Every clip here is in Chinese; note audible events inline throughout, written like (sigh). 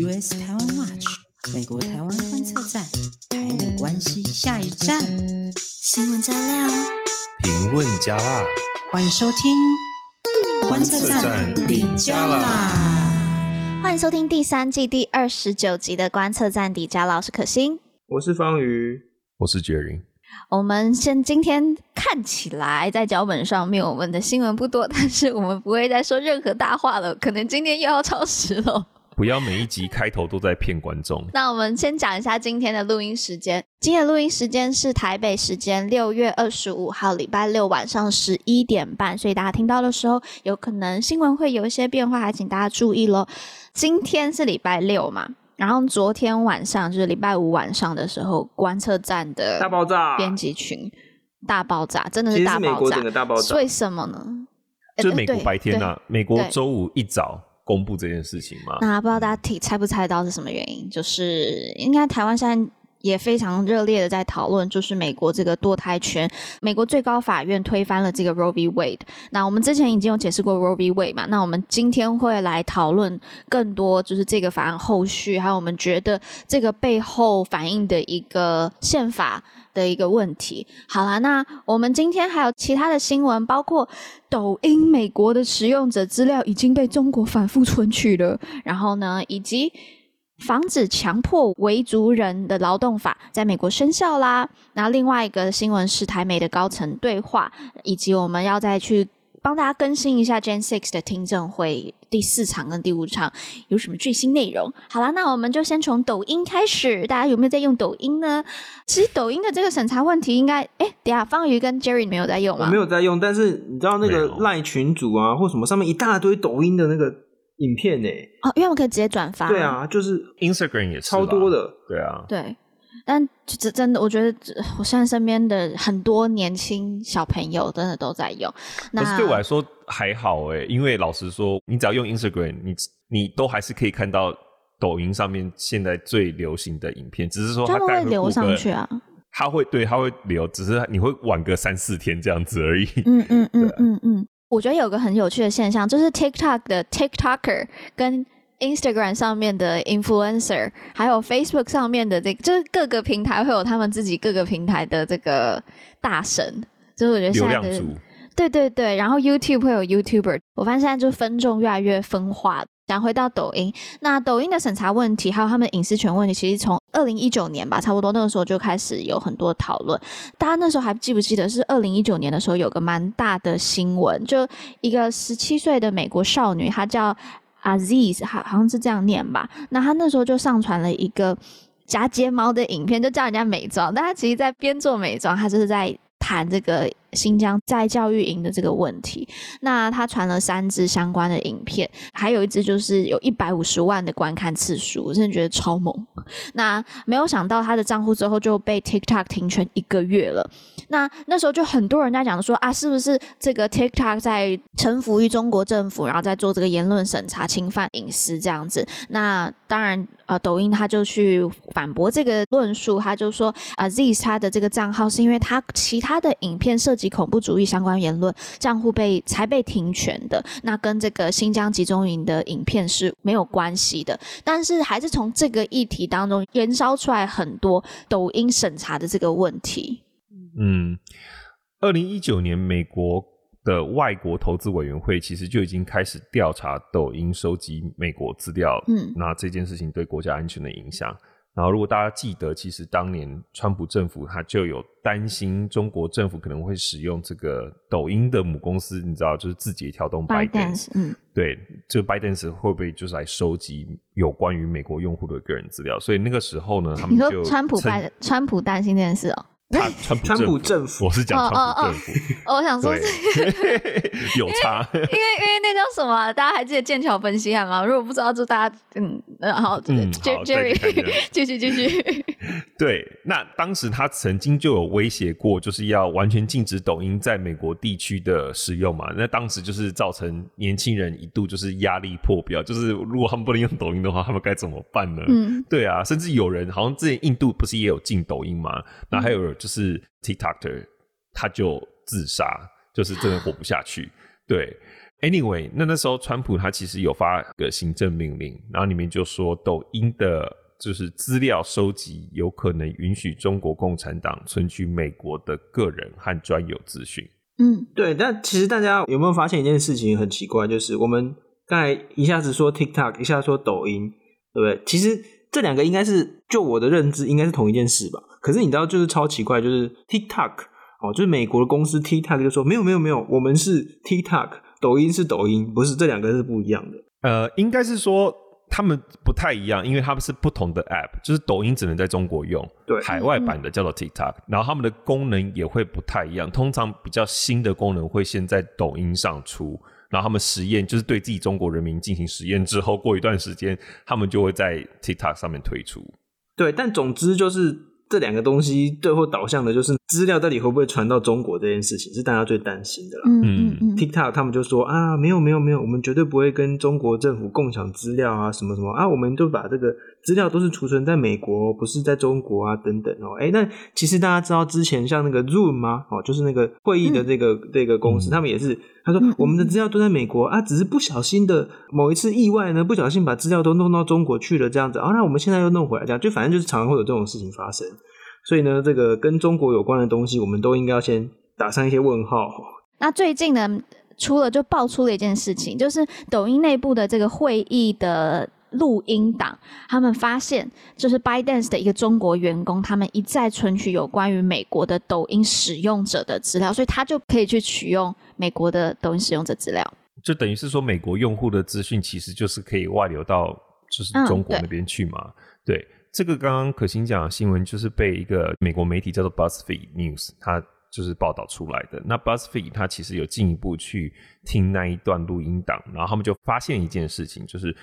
US 台湾 Watch 美国台湾观测站，台美关系下一站，新闻加料，评论加辣，欢迎收听观测站底加啦！欢迎收听第三季第二十九集的观测站底加老师可心，我是方瑜，我是杰林。我们先今天看起来在脚本上面，我们的新闻不多，但是我们不会再说任何大话了。可能今天又要超时了。不要每一集开头都在骗观众。(laughs) 那我们先讲一下今天的录音时间。今天的录音时间是台北时间六月二十五号礼拜六晚上十一点半，所以大家听到的时候，有可能新闻会有一些变化，还请大家注意喽。今天是礼拜六嘛，然后昨天晚上就是礼拜五晚上的时候，观测站的大爆炸，编辑群大爆炸，真的是大爆炸。美国整个大爆炸。为什么呢？就美国白天啊，美国周五一早。公布这件事情吗？那不知道大家猜不猜到是什么原因？就是应该台湾现在也非常热烈的在讨论，就是美国这个堕胎权，美国最高法院推翻了这个 Roe v. Wade。那我们之前已经有解释过 Roe v. Wade 嘛？那我们今天会来讨论更多，就是这个法案后续，还有我们觉得这个背后反映的一个宪法。的一个问题。好啦，那我们今天还有其他的新闻，包括抖音美国的使用者资料已经被中国反复存取了，然后呢，以及防止强迫维族人的劳动法在美国生效啦。那另外一个新闻是台美的高层对话，以及我们要再去帮大家更新一下 Gen Six 的听证会。第四场跟第五场有什么最新内容？好啦，那我们就先从抖音开始。大家有没有在用抖音呢？其实抖音的这个审查问题应该……哎，等下方瑜跟 Jerry 没有在用吗？我没有在用，但是你知道那个赖群组啊，或什么上面一大堆抖音的那个影片呢？哦，因为我们可以直接转发。对啊，就是 Instagram 也超多的。对啊，对。但这真的，我觉得我现在身边的很多年轻小朋友真的都在用。那可是对我来说还好诶，因为老实说，你只要用 Instagram，你你都还是可以看到抖音上面现在最流行的影片，只是说它会流上去啊。它会对，它会流，只是你会晚个三四天这样子而已。嗯 (laughs) 嗯嗯嗯嗯，我觉得有个很有趣的现象，就是 TikTok 的 TikToker 跟 Instagram 上面的 influencer，还有 Facebook 上面的这个，就是各个平台会有他们自己各个平台的这个大神，就是我觉得现在的，对对对，然后 YouTube 会有 YouTuber，我发现现在就分众越来越分化。讲回到抖音，那抖音的审查问题，还有他们隐私权问题，其实从二零一九年吧，差不多那个时候就开始有很多讨论。大家那时候还记不记得是二零一九年的时候有个蛮大的新闻，就一个十七岁的美国少女，她叫。Aziz 好好像是这样念吧，那他那时候就上传了一个假睫毛的影片，就叫人家美妆，但他其实在边做美妆，他就是在谈这个。新疆在教育营的这个问题，那他传了三支相关的影片，还有一支就是有一百五十万的观看次数，我真的觉得超猛。那没有想到他的账户之后就被 TikTok 停权一个月了。那那时候就很多人在讲说啊，是不是这个 TikTok 在臣服于中国政府，然后在做这个言论审查、侵犯隐私这样子？那当然，呃，抖音他就去反驳这个论述，他就说啊，Aziz 他的这个账号是因为他其他的影片涉及恐怖主义相关言论，账户被才被停权的，那跟这个新疆集中营的影片是没有关系的。但是还是从这个议题当中燃烧出来很多抖音审查的这个问题。嗯，二零一九年美国的外国投资委员会其实就已经开始调查抖音收集美国资料，嗯，那这件事情对国家安全的影响。然后，如果大家记得，其实当年川普政府他就有担心中国政府可能会使用这个抖音的母公司，你知道，就是字节跳动 ByteDance，嗯，对，这个 ByteDance 会不会就是来收集有关于美国用户的个人资料？所以那个时候呢，他们就你说川普拜川普担心这件事哦。他 (laughs) 川普，川普政府，我是讲川普政府。哦，我想说是 (laughs) 有差，因为因为，那叫什么？大家还记得剑桥分析案吗？如果不知道，就大家嗯，然后嗯，Jerry 继续 (laughs) 继续。对，那当时他曾经就有威胁过，就是要完全禁止抖音在美国地区的使用嘛。那当时就是造成年轻人一度就是压力破表，就是如果他们不能用抖音的话，他们该怎么办呢？嗯，对啊，甚至有人好像之前印度不是也有禁抖音嘛？那还有人。就是 TikToker，他就自杀，就是真的活不下去。对，Anyway，那那时候川普他其实有发个行政命令，然后里面就说抖音的就是资料收集有可能允许中国共产党存取美国的个人和专有资讯。嗯，对。但其实大家有没有发现一件事情很奇怪，就是我们刚才一下子说 TikTok，一下子说抖音，对不对？其实这两个应该是就我的认知应该是同一件事吧？可是你知道就是超奇怪，就是 TikTok 哦，就是美国的公司 TikTok 就说没有没有没有，我们是 TikTok。抖音是抖音，不是这两个是不一样的。呃，应该是说他们不太一样，因为他们是不同的 App，就是抖音只能在中国用，对，海外版的叫做 TikTok，嗯，然后他们的功能也会不太一样。通常比较新的功能会先在抖音上出，然后他们实验就是对自己中国人民进行实验之后，过一段时间他们就会在 TikTok 上面推出。对，但总之就是。这两个东西最后导向的就是资料到底会不会传到中国这件事情，是大家最担心的啦。嗯嗯 TikTok 他们就说啊，没有没有没有，我们绝对不会跟中国政府共享资料啊，什么什么啊，我们就把这个资料都是储存在美国，不是在中国啊，等等哦。哎，那其实大家知道之前像那个 Zoom 吗？哦，就是那个会议的这个、嗯、这个公司，他们也是他说我们的资料都在美国啊，只是不小心的某一次意外呢，不小心把资料都弄到中国去了这样子啊，那我们现在又弄回来这样，就反正就是常常会有这种事情发生。所以呢，这个跟中国有关的东西，我们都应该要先打上一些问号。那最近呢，出了就爆出了一件事情，就是抖音内部的这个会议的录音档，他们发现就是 ByteDance 的一个中国员工，他们一再存取有关于美国的抖音使用者的资料，所以他就可以去取用美国的抖音使用者资料。就等于是说，美国用户的资讯其实就是可以外流到就是中国那边去嘛？嗯、对。对这个刚刚可心讲的新闻，就是被一个美国媒体叫做 BuzzFeed News，它就是报道出来的。那 BuzzFeed 它其实有进一步去听那一段录音档，然后他们就发现一件事情，就是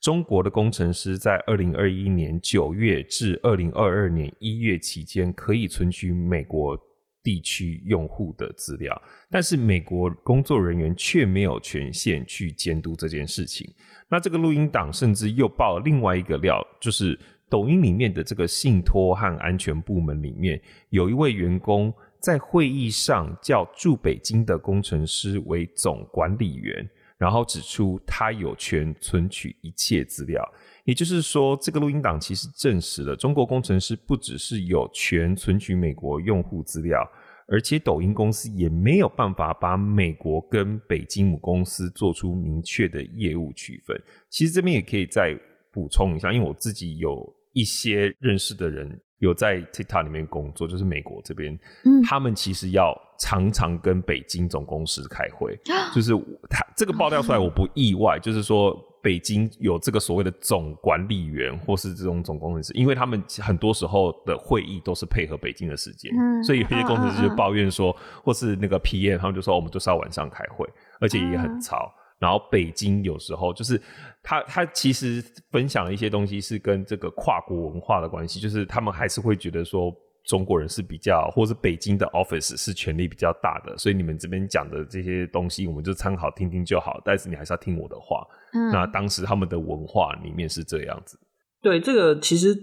中国的工程师在二零二一年九月至二零二二年一月期间，可以存取美国地区用户的资料，但是美国工作人员却没有权限去监督这件事情。那这个录音档甚至又爆另外一个料，就是。抖音里面的这个信托和安全部门里面，有一位员工在会议上叫驻北京的工程师为总管理员，然后指出他有权存取一切资料。也就是说，这个录音档其实证实了中国工程师不只是有权存取美国用户资料，而且抖音公司也没有办法把美国跟北京母公司做出明确的业务区分。其实这边也可以再补充一下，因为我自己有。一些认识的人有在 TikTok 里面工作，就是美国这边，嗯，他们其实要常常跟北京总公司开会，就是他这个爆料出来我不意外，就是说北京有这个所谓的总管理员或是这种总工程师，因为他们很多时候的会议都是配合北京的时间，所以有些工程师就抱怨说，或是那个 PM 他们就说我们就是要晚上开会，而且也很吵。然后北京有时候就是他他其实分享了一些东西是跟这个跨国文化的关系，就是他们还是会觉得说中国人是比较，或是北京的 office 是权力比较大的，所以你们这边讲的这些东西我们就参考听听就好，但是你还是要听我的话。嗯，那当时他们的文化里面是这样子。对，这个其实。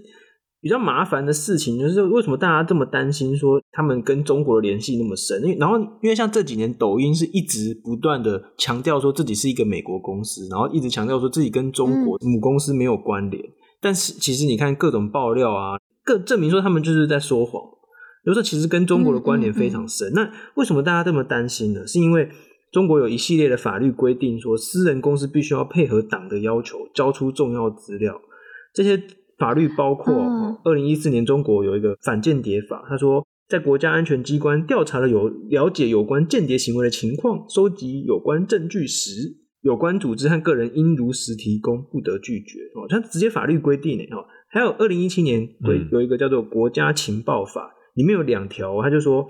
比较麻烦的事情就是为什么大家这么担心说他们跟中国的联系那么深？因为然后因为像这几年抖音是一直不断的强调说自己是一个美国公司，然后一直强调说自己跟中国母公司没有关联。但是其实你看各种爆料啊，更证明说他们就是在说谎。有时候其实跟中国的关联非常深。那为什么大家这么担心呢？是因为中国有一系列的法律规定说，私人公司必须要配合党的要求交出重要资料，这些。法律包括，二零一四年中国有一个反间谍法，他说，在国家安全机关调查了有了解有关间谍行为的情况，收集有关证据时，有关组织和个人应如实提供，不得拒绝。哦，他直接法律规定呢。哦，还有二零一七年对有一个叫做国家情报法，里面有两条，他就说，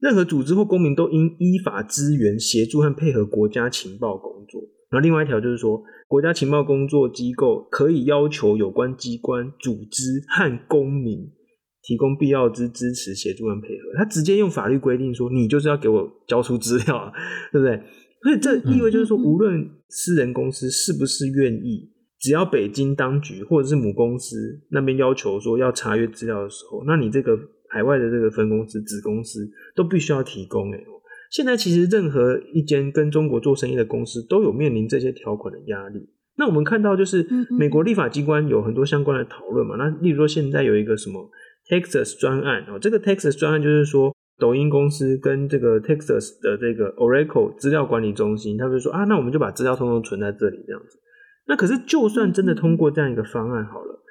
任何组织或公民都应依法支援、协助和配合国家情报工作。然后另外一条就是说，国家情报工作机构可以要求有关机关、组织和公民提供必要之支持、协助和配合。他直接用法律规定说，你就是要给我交出资料啊，(laughs) 对不对？所以这意味就是说，无论私人公司是不是愿意，只要北京当局或者是母公司那边要求说要查阅资料的时候，那你这个海外的这个分公司、子公司都必须要提供诶现在其实任何一间跟中国做生意的公司都有面临这些条款的压力。那我们看到就是美国立法机关有很多相关的讨论嘛。那例如说现在有一个什么 Texas 专案哦，这个 Texas 专案就是说抖音公司跟这个 Texas 的这个 Oracle 资料管理中心，他们就说啊，那我们就把资料通通存在这里这样子。那可是就算真的通过这样一个方案好了，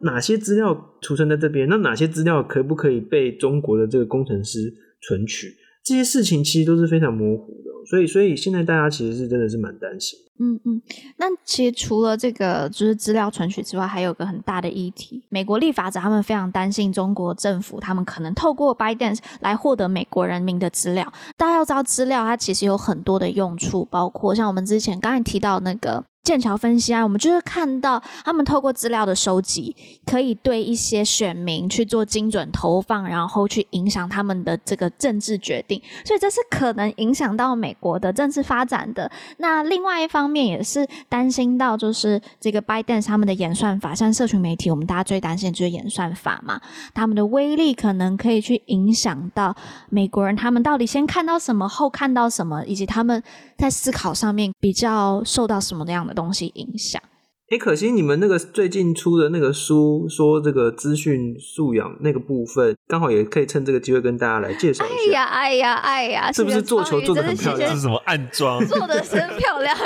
哪些资料储存在这边？那哪些资料可不可以被中国的这个工程师存取？这些事情其实都是非常模糊的，所以，所以现在大家其实是真的是蛮担心。嗯嗯，那其实除了这个就是资料存取之外，还有个很大的议题，美国立法者他们非常担心中国政府他们可能透过 Biden 来获得美国人民的资料。大家要知道，资料它其实有很多的用处，包括像我们之前刚才提到那个。剑桥分析啊，我们就是看到他们透过资料的收集，可以对一些选民去做精准投放，然后去影响他们的这个政治决定，所以这是可能影响到美国的政治发展的。那另外一方面也是担心到，就是这个 Biden 他们的演算法，像社群媒体，我们大家最担心的就是演算法嘛，他们的威力可能可以去影响到美国人，他们到底先看到什么，后看到什么，以及他们在思考上面比较受到什么样的东西影响。哎，可惜你们那个最近出的那个书，说这个资讯素养那个部分，刚好也可以趁这个机会跟大家来介绍一下。哎呀，哎呀，哎呀，是不是做球做的很漂亮？这是什么暗装？做的真漂亮！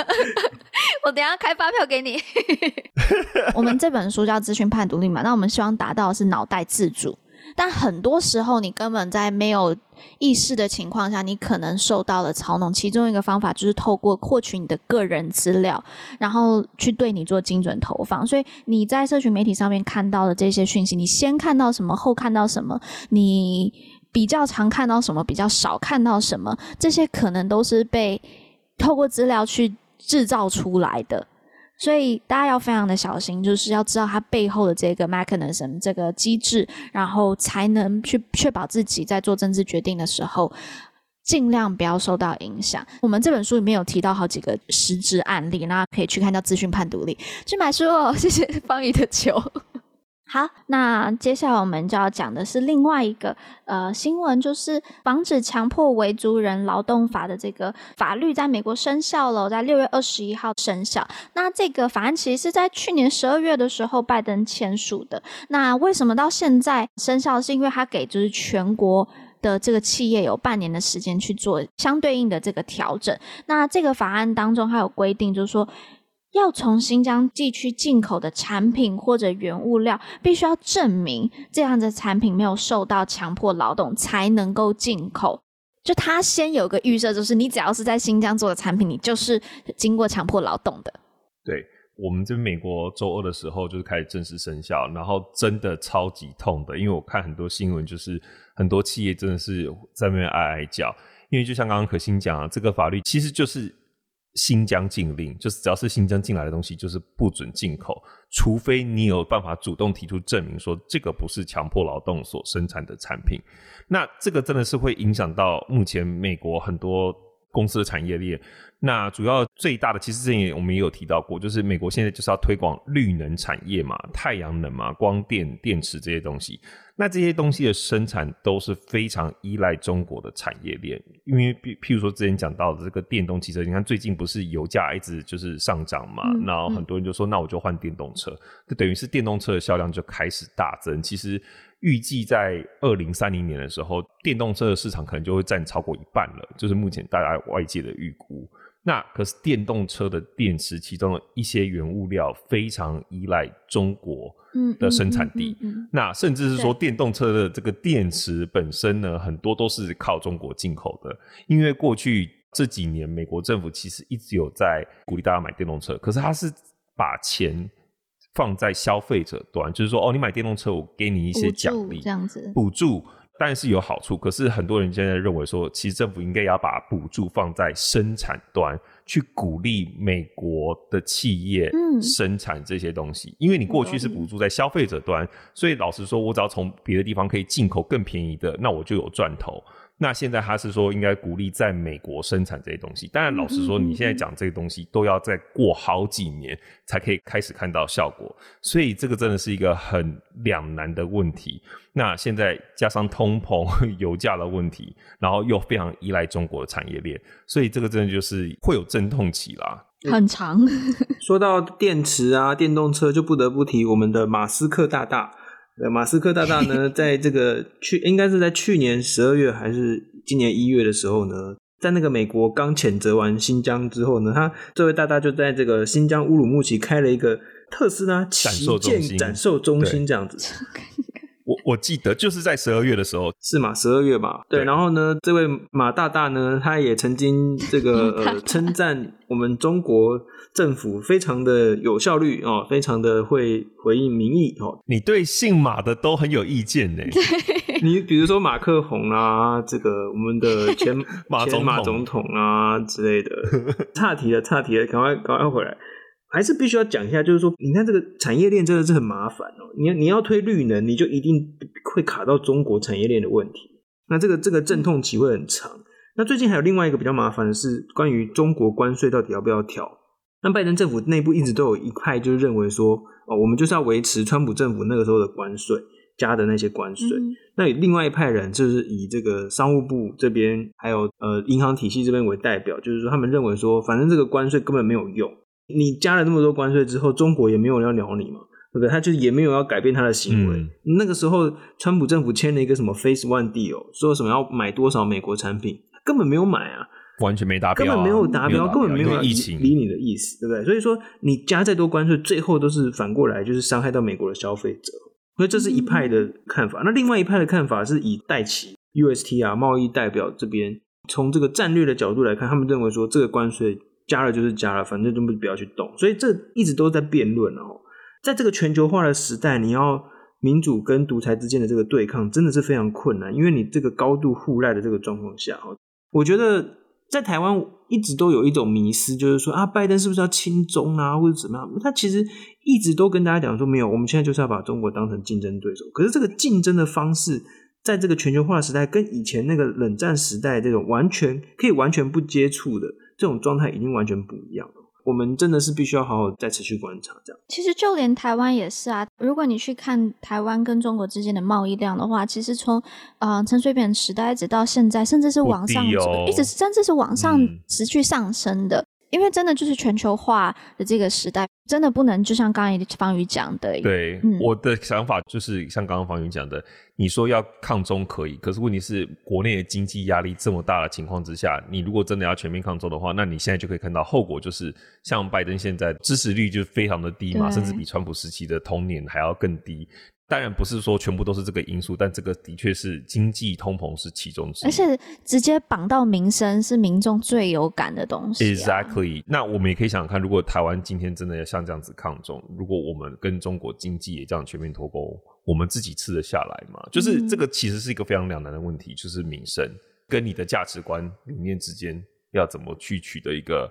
我等一下开发票给你。(laughs) 我们这本书叫《资讯判读力》嘛，那我们希望达到的是脑袋自主。但很多时候，你根本在没有意识的情况下，你可能受到了操弄。其中一个方法就是透过获取你的个人资料，然后去对你做精准投放。所以你在社群媒体上面看到的这些讯息，你先看到什么，后看到什么，你比较常看到什么，比较少看到什么，这些可能都是被透过资料去制造出来的。所以大家要非常的小心，就是要知道它背后的这个 mechanism 这个机制，然后才能去确保自己在做政治决定的时候，尽量不要受到影响。我们这本书里面有提到好几个实质案例，那可以去看到资讯判读力，去买书哦。谢谢 (laughs) 方怡的球。好，那接下来我们就要讲的是另外一个呃新闻，就是防止强迫维族人劳动法的这个法律在美国生效了，在六月二十一号生效。那这个法案其实是在去年十二月的时候拜登签署的。那为什么到现在生效？是因为他给就是全国的这个企业有半年的时间去做相对应的这个调整。那这个法案当中还有规定，就是说。要从新疆地区进口的产品或者原物料，必须要证明这样的产品没有受到强迫劳动，才能够进口。就他先有个预设，就是你只要是在新疆做的产品，你就是经过强迫劳动的。对，我们这美国周二的时候就是开始正式生效，然后真的超级痛的，因为我看很多新闻，就是很多企业真的是在那边哀哀叫，因为就像刚刚可心讲啊，这个法律其实就是。新疆禁令就是，只要是新疆进来的东西，就是不准进口，除非你有办法主动提出证明，说这个不是强迫劳动所生产的产品。那这个真的是会影响到目前美国很多公司的产业链。那主要最大的，其实之前我们也有提到过，就是美国现在就是要推广绿能产业嘛，太阳能嘛，光电、电池这些东西。那这些东西的生产都是非常依赖中国的产业链，因为譬譬如说之前讲到的这个电动汽车，你看最近不是油价一直就是上涨嘛，嗯、然后很多人就说，那我就换电动车，就等于是电动车的销量就开始大增。其实预计在二零三零年的时候，电动车的市场可能就会占超过一半了，就是目前大家外界的预估。那可是电动车的电池，其中的一些原物料非常依赖中国的生产地。那甚至是说，电动车的这个电池本身呢，很多都是靠中国进口的。因为过去这几年，美国政府其实一直有在鼓励大家买电动车，可是他是把钱放在消费者端，就是说，哦，你买电动车，我给你一些奖励，这样子补助。但是有好处，可是很多人现在认为说，其实政府应该要把补助放在生产端，去鼓励美国的企业生产这些东西。嗯、因为你过去是补助在消费者端，所以老实说，我只要从别的地方可以进口更便宜的，那我就有赚头。那现在他是说应该鼓励在美国生产这些东西。当然，老实说，你现在讲这些东西都要再过好几年才可以开始看到效果，所以这个真的是一个很两难的问题。那现在加上通膨、(laughs) 油价的问题，然后又非常依赖中国的产业链，所以这个真的就是会有阵痛期啦。很长。(laughs) 说到电池啊，电动车就不得不提我们的马斯克大大。呃，马斯克大大呢，(laughs) 在这个去应该是在去年十二月还是今年一月的时候呢，在那个美国刚谴责完新疆之后呢，他这位大大就在这个新疆乌鲁木齐开了一个特斯拉旗舰展售中心，这样子。(laughs) 我我记得就是在十二月的时候，是吗？十二月吧。对，然后呢，这位马大大呢，他也曾经这个呃称赞我们中国政府非常的有效率哦，非常的会回应民意哦。你对姓马的都很有意见呢。(laughs) 你比如说马克宏啊，这个我们的前 (laughs) 马前马总统啊之类的，(laughs) 岔题了，岔题了，赶快赶快回来。还是必须要讲一下，就是说，你看这个产业链真的是很麻烦哦。你你要推绿能，你就一定会卡到中国产业链的问题。那这个这个阵痛期会很长。那最近还有另外一个比较麻烦的是，关于中国关税到底要不要调？那拜登政府内部一直都有一派就是认为说，哦，我们就是要维持川普政府那个时候的关税加的那些关税。嗯。那另外一派人就是以这个商务部这边还有呃银行体系这边为代表，就是说他们认为说，反正这个关税根本没有用。你加了那么多关税之后，中国也没有人要鸟你嘛，对不对？他就也没有要改变他的行为。嗯、那个时候，川普政府签了一个什么 Phase One Deal，说什么要买多少美国产品，根本没有买啊，完全没达标、啊，根本没有达标，标根本没有理疫情理你的意思，对不对？所以说，你加再多关税，最后都是反过来就是伤害到美国的消费者。所以这是一派的看法。嗯、那另外一派的看法是以戴奇 UST 啊贸易代表这边，从这个战略的角度来看，他们认为说这个关税。加了就是加了，反正就不不要去动，所以这一直都在辩论哦。在这个全球化的时代，你要民主跟独裁之间的这个对抗，真的是非常困难，因为你这个高度互赖的这个状况下，我觉得在台湾一直都有一种迷思，就是说啊，拜登是不是要亲中啊，或者怎么样？他其实一直都跟大家讲说，没有，我们现在就是要把中国当成竞争对手。可是这个竞争的方式，在这个全球化的时代，跟以前那个冷战时代这种完全可以完全不接触的。这种状态已经完全不一样了，我们真的是必须要好好再持续观察。这样，其实就连台湾也是啊。如果你去看台湾跟中国之间的贸易量的话，其实从呃陈水扁时代一直到现在，甚至是往上，哦、一直甚至是往上持续上升的。嗯因为真的就是全球化的这个时代，真的不能就像刚才方宇讲的。对，嗯、我的想法就是像刚刚方宇讲的，你说要抗中可以，可是问题是国内的经济压力这么大的情况之下，你如果真的要全面抗中的话，那你现在就可以看到后果就是，像拜登现在支持率就非常的低嘛，甚至比川普时期的同年还要更低。当然不是说全部都是这个因素，但这个的确是经济通膨是其中之一，而且直接绑到民生是民众最有感的东西啊。Exactly。那我们也可以想想看，如果台湾今天真的要像这样子抗中，如果我们跟中国经济也这样全面脱钩，我们自己吃得下来吗？就是这个其实是一个非常两难的问题，就是民生跟你的价值观理念之间要怎么去取得一个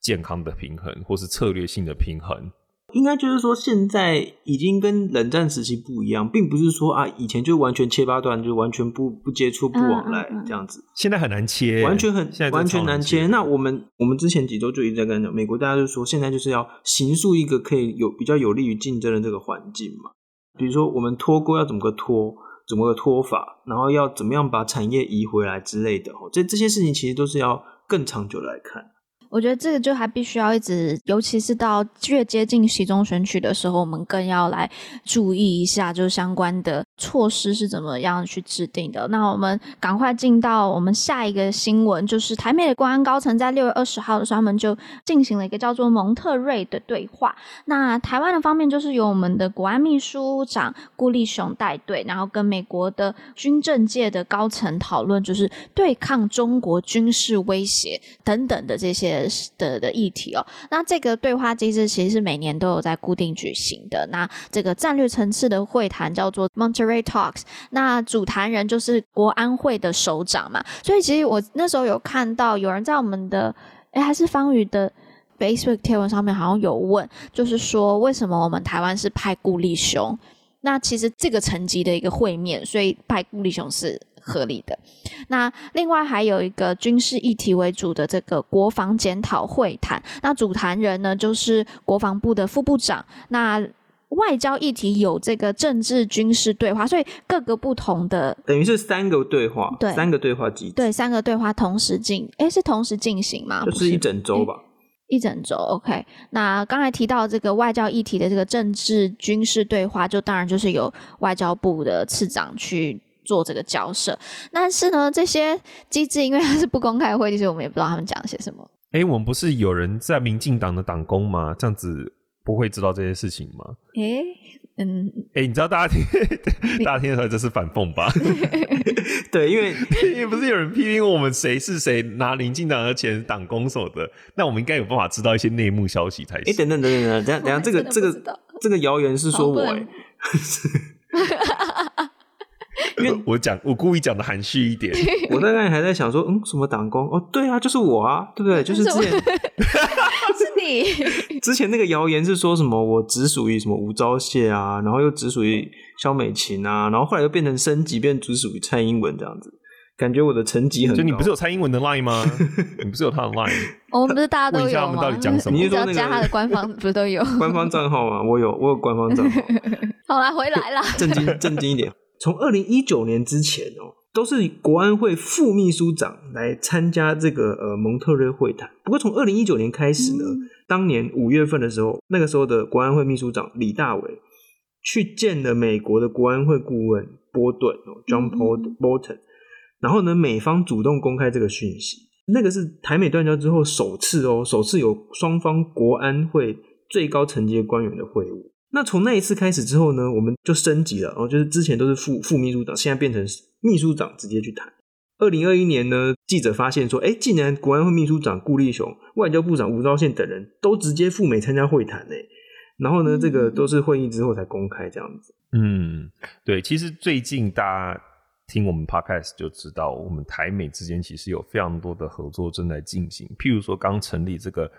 健康的平衡，或是策略性的平衡。应该就是说，现在已经跟冷战时期不一样，并不是说啊，以前就完全切八段，就完全不不接触、不往来这样子。现在很难切，完全很完全难切。那我们我们之前几周就一直在跟讲，美国大家就说，现在就是要形塑一个可以有比较有利于竞争的这个环境嘛。比如说，我们脱钩要怎么个脱，怎么个脱法，然后要怎么样把产业移回来之类的。哦这这些事情其实都是要更长久来看。我觉得这个就还必须要一直，尤其是到越接近期中选举的时候，我们更要来注意一下，就是相关的措施是怎么样去制定的。那我们赶快进到我们下一个新闻，就是台美的国安高层在六月二十号的时候，他们就进行了一个叫做蒙特瑞的对话。那台湾的方面就是由我们的国安秘书长顾立雄带队，然后跟美国的军政界的高层讨论，就是对抗中国军事威胁等等的这些。的的议题哦，那这个对话机制其实是每年都有在固定举行的。那这个战略层次的会谈叫做 Monterey Talks，那主谈人就是国安会的首长嘛。所以其实我那时候有看到有人在我们的诶，还是方宇的 Facebook 贴文上面好像有问，就是说为什么我们台湾是派顾立雄？那其实这个层级的一个会面，所以派顾立雄是合理的。那另外还有一个军事议题为主的这个国防检讨会谈，那主谈人呢就是国防部的副部长。那外交议题有这个政治军事对话，所以各个不同的等于是三个对话，对，三个对话机制，对，三个对话同时进，哎，是同时进行吗？就是一整周吧，一整周。OK，那刚才提到这个外交议题的这个政治军事对话，就当然就是由外交部的次长去做这个交涉。但是呢，这些机制因为它是不公开会议，所以我们也不知道他们讲了些什么。哎，我们不是有人在民进党的党工吗？这样子。不会知道这些事情吗？哎、欸，嗯，哎、欸，你知道大家听，大家听出来这是反讽吧？(laughs) 对，因为因为不是有人批评我们谁是谁拿民进党的钱党工所的，那我们应该有办法知道一些内幕消息才行。哎、欸，等等等等等，等下等下，这个这个这个谣言是说我 (laughs) (laughs) 我讲，我故意讲的含蓄一点。我大概还在想说，嗯，什么党工？哦，对啊，就是我啊，对不对？就是之前 (laughs) 是你。(laughs) 之前那个谣言是说什么我只属于什么吴钊燮啊，然后又只属于萧美琴啊，然后后来又变成升级，变只属于蔡英文这样子。感觉我的成绩很高。就你不是有蔡英文的 line 吗？你不是有他的 line？我们不是大家都有吗？问一下他们到底讲什么？你只要加他的官方，不是都有官方账号吗？我有，我有官方账号。好啦，回来啦。正经正经一点。从二零一九年之前哦，都是国安会副秘书长来参加这个呃蒙特瑞会谈。不过从二零一九年开始呢，嗯、当年五月份的时候，那个时候的国安会秘书长李大为去见了美国的国安会顾问波顿哦，John Bolton。然后呢，美方主动公开这个讯息，那个是台美断交之后首次哦，首次有双方国安会最高层级的官员的会晤。那从那一次开始之后呢，我们就升级了，然后就是之前都是副副秘书长，现在变成秘书长直接去谈。二零二一年呢，记者发现说，哎，竟然国安会秘书长顾立雄、外交部长吴钊燮等人都直接赴美参加会谈呢。然后呢，这个都是会议之后才公开这样子。嗯，对，其实最近大家听我们 podcast 就知道，我们台美之间其实有非常多的合作正在进行，譬如说刚成立这个。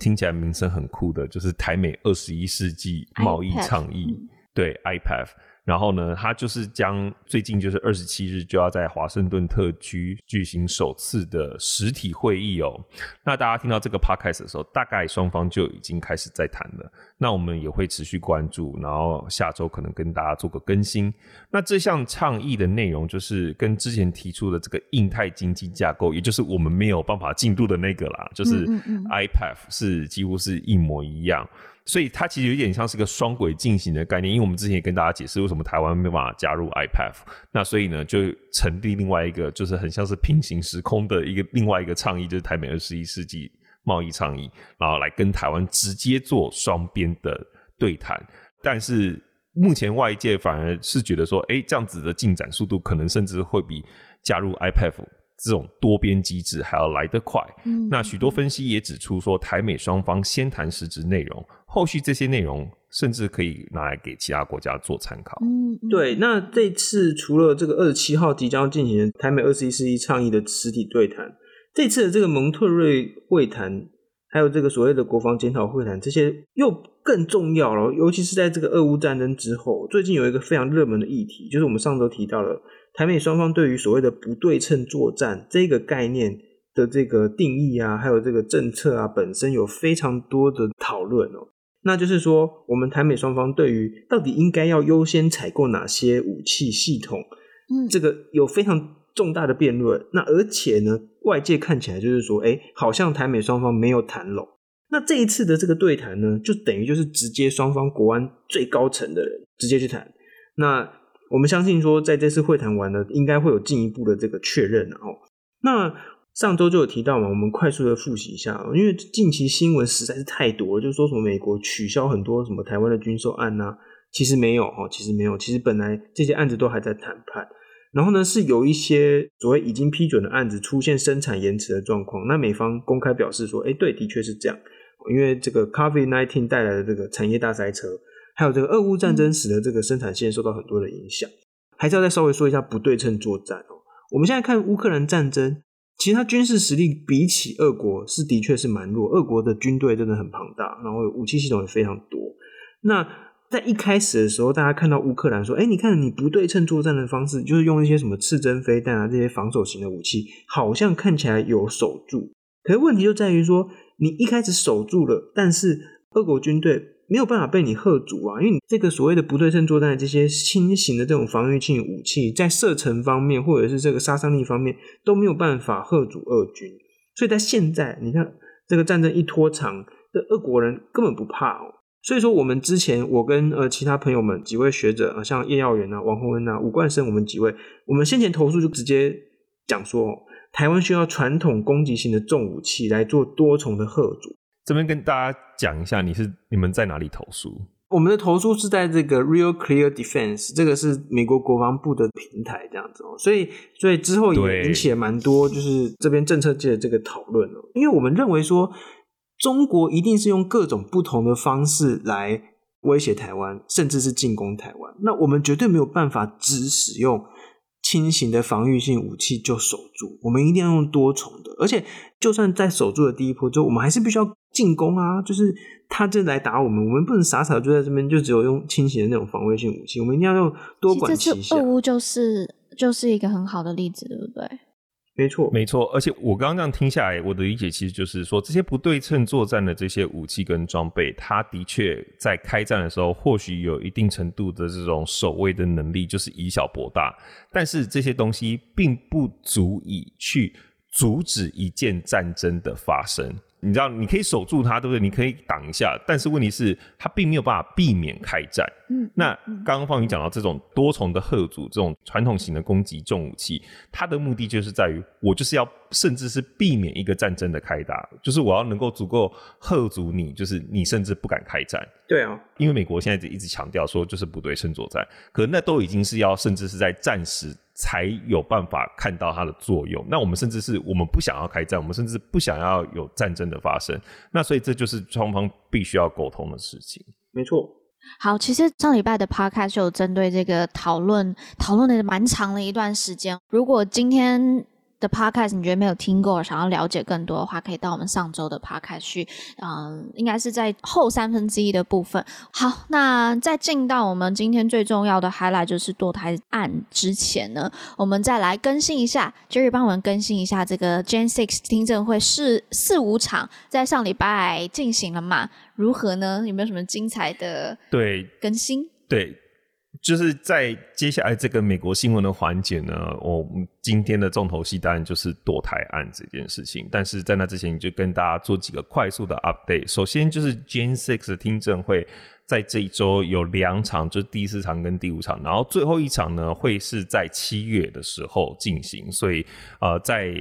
听起来名声很酷的，就是台美二十一世纪贸易倡议，对 IPEF。然后呢，他就是将最近就是二十七日就要在华盛顿特区举行首次的实体会议哦。那大家听到这个 podcast 的时候，大概双方就已经开始在谈了。那我们也会持续关注，然后下周可能跟大家做个更新。那这项倡议的内容就是跟之前提出的这个印太经济架构，也就是我们没有办法进度的那个啦，就是 IPEF 是几乎是一模一样。所以它其实有点像是个双轨进行的概念，因为我们之前也跟大家解释为什么台湾没办法加入 IPEF，那所以呢就成立另外一个就是很像是平行时空的一个另外一个倡议，就是台美二十一世纪贸易倡议，然后来跟台湾直接做双边的对谈。但是目前外界反而是觉得说，哎，这样子的进展速度可能甚至会比加入 IPEF 这种多边机制还要来得快。嗯，那许多分析也指出说，台美双方先谈实质内容。后续这些内容甚至可以拿来给其他国家做参考。嗯，对。那这次除了这个二十七号即将进行的台美二十一世纪倡议的实体对谈，这次的这个蒙特瑞会谈，还有这个所谓的国防检讨会谈，这些又更重要了。尤其是在这个俄乌战争之后，最近有一个非常热门的议题，就是我们上周提到了台美双方对于所谓的不对称作战这个概念的这个定义啊，还有这个政策啊，本身有非常多的讨论哦。那就是说，我们台美双方对于到底应该要优先采购哪些武器系统，嗯，这个有非常重大的辩论。那而且呢，外界看起来就是说，哎，好像台美双方没有谈拢。那这一次的这个对谈呢，就等于就是直接双方国安最高层的人直接去谈。那我们相信说，在这次会谈完呢，应该会有进一步的这个确认，然后那。上周就有提到嘛，我们快速的复习一下，因为近期新闻实在是太多了，就是说什么美国取消很多什么台湾的军售案呐，其实没有哦，其实没有，其实本来这些案子都还在谈判，然后呢是有一些所谓已经批准的案子出现生产延迟的状况，那美方公开表示说，哎，对，的确是这样，因为这个 COVID-19 带来的这个产业大塞车，还有这个俄乌战争使得这个生产线受到很多的影响，还是要再稍微说一下不对称作战哦，我们现在看乌克兰战争。其实他军事实力比起俄国是的确是蛮弱，俄国的军队真的很庞大，然后武器系统也非常多。那在一开始的时候，大家看到乌克兰说：“哎，你看你不对称作战的方式，就是用一些什么刺针飞弹啊这些防守型的武器，好像看起来有守住。可是问题就在于说，你一开始守住了，但是俄国军队没有办法被你吓阻啊，因为你这个所谓的不对称作战这些轻型的这种防御性武器，在射程方面或者是这个杀伤力方面都没有办法吓阻俄军。所以在现在，你看这个战争一拖长。”这俄国人根本不怕哦，所以说我们之前我跟呃其他朋友们几位学者啊，像叶耀元啊、王洪恩啊、吴冠生，我们几位，我们先前投诉就直接讲说，台湾需要传统攻击型的重武器来做多重的吓阻。这边跟大家讲一下，你是你们在哪里投诉？我们的投诉是在这个 Real Clear Defense，这个是美国国防部的平台这样子哦，所以所以之后也引起了蛮多就是这边政策界的这个讨论哦，因为我们认为说。中国一定是用各种不同的方式来威胁台湾，甚至是进攻台湾。那我们绝对没有办法只使用轻型的防御性武器就守住，我们一定要用多重的。而且，就算在守住的第一波之后，我们还是必须要进攻啊！就是他这来打我们，我们不能傻傻就在这边就只有用轻型的那种防卫性武器，我们一定要用多管齐下。俄乌就是就是一个很好的例子，对不对？没错，没错，而且我刚刚这样听下来，我的理解其实就是说，这些不对称作战的这些武器跟装备，它的确在开战的时候，或许有一定程度的这种守卫的能力，就是以小博大。但是这些东西并不足以去阻止一件战争的发生。你知道，你可以守住它，对不对？你可以挡一下，但是问题是，它并没有办法避免开战。嗯，那刚刚方宇讲到这种多重的吓阻，这种传统型的攻击重武器，它的目的就是在于，我就是要，甚至是避免一个战争的开打，就是我要能够足够吓阻你，就是你甚至不敢开战。对啊，因为美国现在一直强调说，就是不对称作战，可那都已经是要，甚至是在战时。才有办法看到它的作用。那我们甚至是我们不想要开战，我们甚至不想要有战争的发生。那所以这就是双方必须要沟通的事情。没错。好，其实上礼拜的 podcast 就有针对这个讨论，讨论的蛮长的一段时间。如果今天的 podcast 你觉得没有听过，想要了解更多的话，可以到我们上周的 podcast 去，嗯，应该是在后三分之一的部分。好，那在进到我们今天最重要的 highlight 就是堕胎案之前呢，我们再来更新一下，Jerry 帮我们更新一下这个 Jan Six 听证会四四五场在上礼拜进行了嘛？如何呢？有没有什么精彩的对更新？对。对就是在接下来这个美国新闻的环节呢，我们今天的重头戏当然就是堕胎案这件事情。但是在那之前，就跟大家做几个快速的 update。首先就是 Jan 6的听证会在这一周有两场，就是第四场跟第五场，然后最后一场呢会是在七月的时候进行，所以呃在。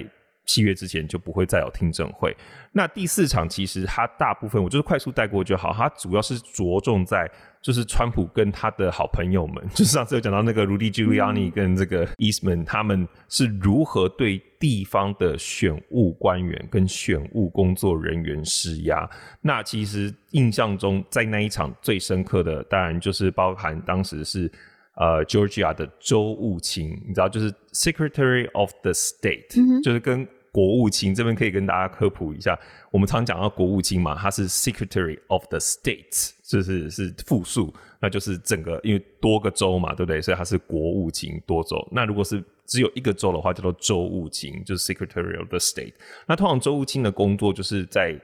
七月之前就不会再有听证会。那第四场其实它大部分我就是快速带过就好，它主要是着重在就是川普跟他的好朋友们，就是上次有讲到那个 Rudy Giuliani 跟这个 Eastman，他们是如何对地方的选务官员跟选务工作人员施压。那其实印象中在那一场最深刻的，当然就是包含当时是。呃，Georgia 的州务卿，你知道，就是 Secretary of the State，、嗯、就是跟国务卿这边可以跟大家科普一下。我们常讲到国务卿嘛，他是 Secretary of the State，就是是复数，那就是整个因为多个州嘛，对不对？所以他是国务卿多州。那如果是只有一个州的话，叫做州务卿，就是 Secretary of the State。那通常州务卿的工作就是在。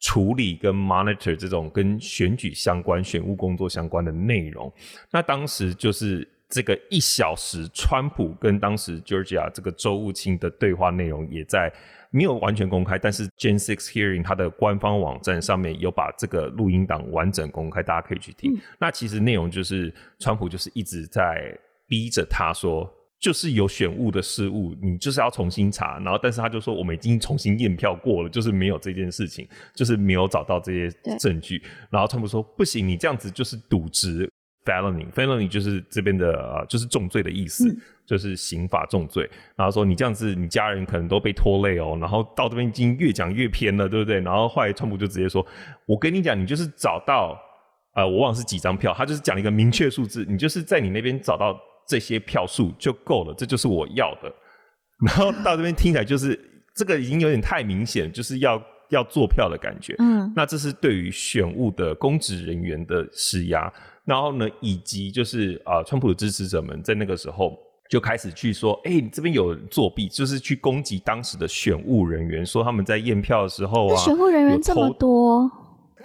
处理跟 monitor 这种跟选举相关、选务工作相关的内容。那当时就是这个一小时，川普跟当时 Georgia 这个州务卿的对话内容也在没有完全公开，但是 Jan Six Hearing 它的官方网站上面有把这个录音档完整公开，大家可以去听。嗯、那其实内容就是川普就是一直在逼着他说。就是有选务的失误，你就是要重新查。然后，但是他就说，我们已经重新验票过了，就是没有这件事情，就是没有找到这些证据。然后川普说，不行，你这样子就是渎职 felony，felony 就是这边的呃，就是重罪的意思，嗯、就是刑法重罪。然后说你这样子，你家人可能都被拖累哦。然后到这边已经越讲越偏了，对不对？然后后来川普就直接说，我跟你讲，你就是找到呃，我忘了是几张票，他就是讲了一个明确数字，你就是在你那边找到。这些票数就够了，这就是我要的。然后到这边听起来就是这个已经有点太明显，就是要要做票的感觉。嗯，那这是对于选务的公职人员的施压。然后呢，以及就是啊、呃，川普的支持者们在那个时候就开始去说，哎、欸，你这边有作弊，就是去攻击当时的选务人员，说他们在验票的时候啊，选务人员这么多。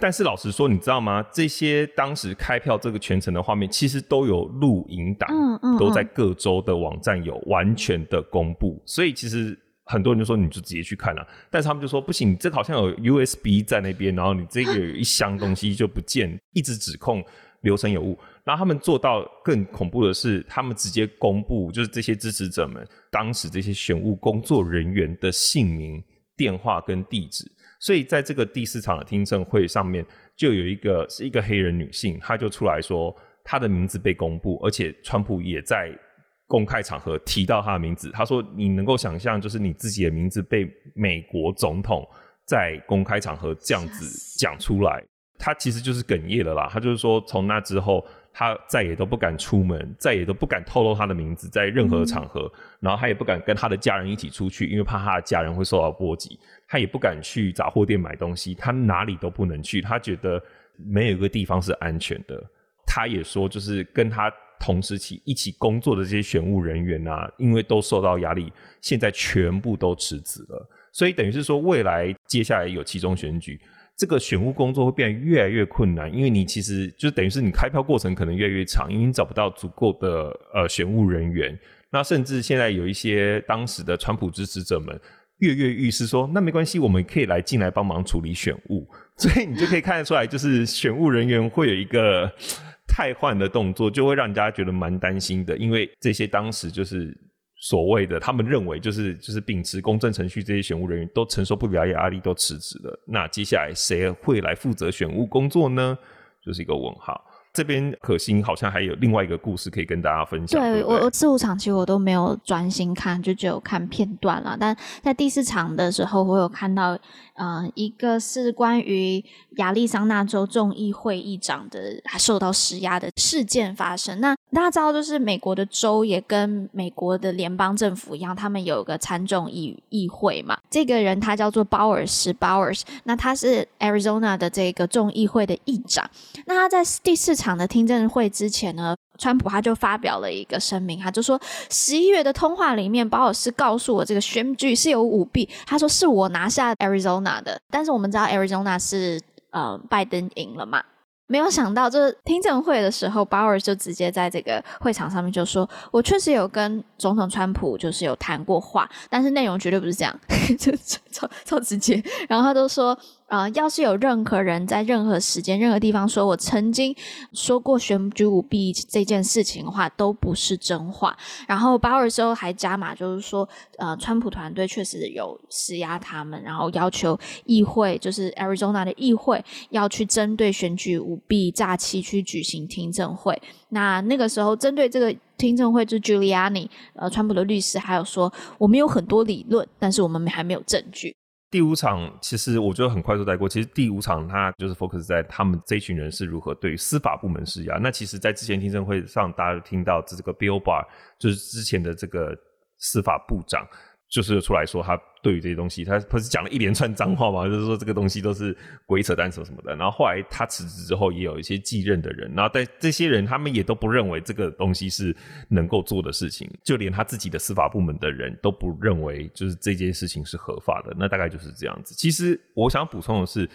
但是老实说，你知道吗？这些当时开票这个全程的画面，其实都有录影档，嗯嗯，都在各州的网站有完全的公布。所以其实很多人就说，你就直接去看了、啊。但是他们就说不行，这个好像有 USB 在那边，然后你这个有一箱东西就不见，一直指控流程有误。然后他们做到更恐怖的是，他们直接公布，就是这些支持者们当时这些选务工作人员的姓名、电话跟地址。所以在这个第四场的听证会上面，就有一个是一个黑人女性，她就出来说她的名字被公布，而且川普也在公开场合提到她的名字。她说：“你能够想象，就是你自己的名字被美国总统在公开场合这样子讲出来，她其实就是哽咽了啦。他就是说，从那之后，他再也都不敢出门，再也都不敢透露他的名字在任何场合，嗯、然后他也不敢跟他的家人一起出去，因为怕他的家人会受到波及。”他也不敢去杂货店买东西，他哪里都不能去。他觉得没有一个地方是安全的。他也说，就是跟他同时期一起工作的这些选务人员啊，因为都受到压力，现在全部都辞职了。所以等于是说，未来接下来有期中选举，这个选务工作会变得越来越困难，因为你其实就等于是你开票过程可能越来越长，因为你找不到足够的呃选务人员。那甚至现在有一些当时的川普支持者们。跃跃欲试，说那没关系，我们可以来进来帮忙处理选务，(laughs) 所以你就可以看得出来，就是选务人员会有一个太换的动作，就会让人家觉得蛮担心的，因为这些当时就是所谓的他们认为就是就是秉持公正程序，这些选务人员都承受不了压力，都辞职了。那接下来谁会来负责选务工作呢？就是一个问号。这边可心好像还有另外一个故事可以跟大家分享。对，我，我四五场其实我都没有专心看，就只有看片段了。但在第四场的时候，我有看到，嗯、呃，一个是关于亚利桑那州众议会议长的受到施压的事件发生。那大家知道，就是美国的州也跟美国的联邦政府一样，他们有个参众议议会嘛。这个人他叫做鲍尔斯 （Bowers），那他是 Arizona 的这个众议会的议长。那他在第四场的听证会之前呢，川普他就发表了一个声明，他就说十一月的通话里面，鲍尔斯告诉我这个选举是有舞弊，他说是我拿下 Arizona 的，但是我们知道 Arizona 是呃拜登赢了嘛。没有想到，就是听证会的时候，Bowers 就直接在这个会场上面就说：“我确实有跟总统川普就是有谈过话，但是内容绝对不是这样，(laughs) 就超超直接。”然后他都说。啊、呃，要是有任何人在任何时间、任何地方说我曾经说过选举舞弊这件事情的话，都不是真话。然后鲍尔之后还加码，就是说，呃，川普团队确实有施压他们，然后要求议会，就是 Arizona 的议会，要去针对选举舞弊诈欺去举行听证会。那那个时候，针对这个听证会，就 Giuliani，呃，川普的律师还有说，我们有很多理论，但是我们还没有证据。第五场其实我觉得很快速带过。其实第五场它就是 focus 在他们这群人是如何对于司法部门施压。那其实，在之前听证会上，大家都听到这个 Bill Barr 就是之前的这个司法部长。就是出来说，他对于这些东西，他不是讲了一连串脏话嘛，就是说这个东西都是鬼扯淡什么什么的。然后后来他辞职之后，也有一些继任的人，然后但这些人他们也都不认为这个东西是能够做的事情，就连他自己的司法部门的人都不认为就是这件事情是合法的。那大概就是这样子。其实我想补充的是，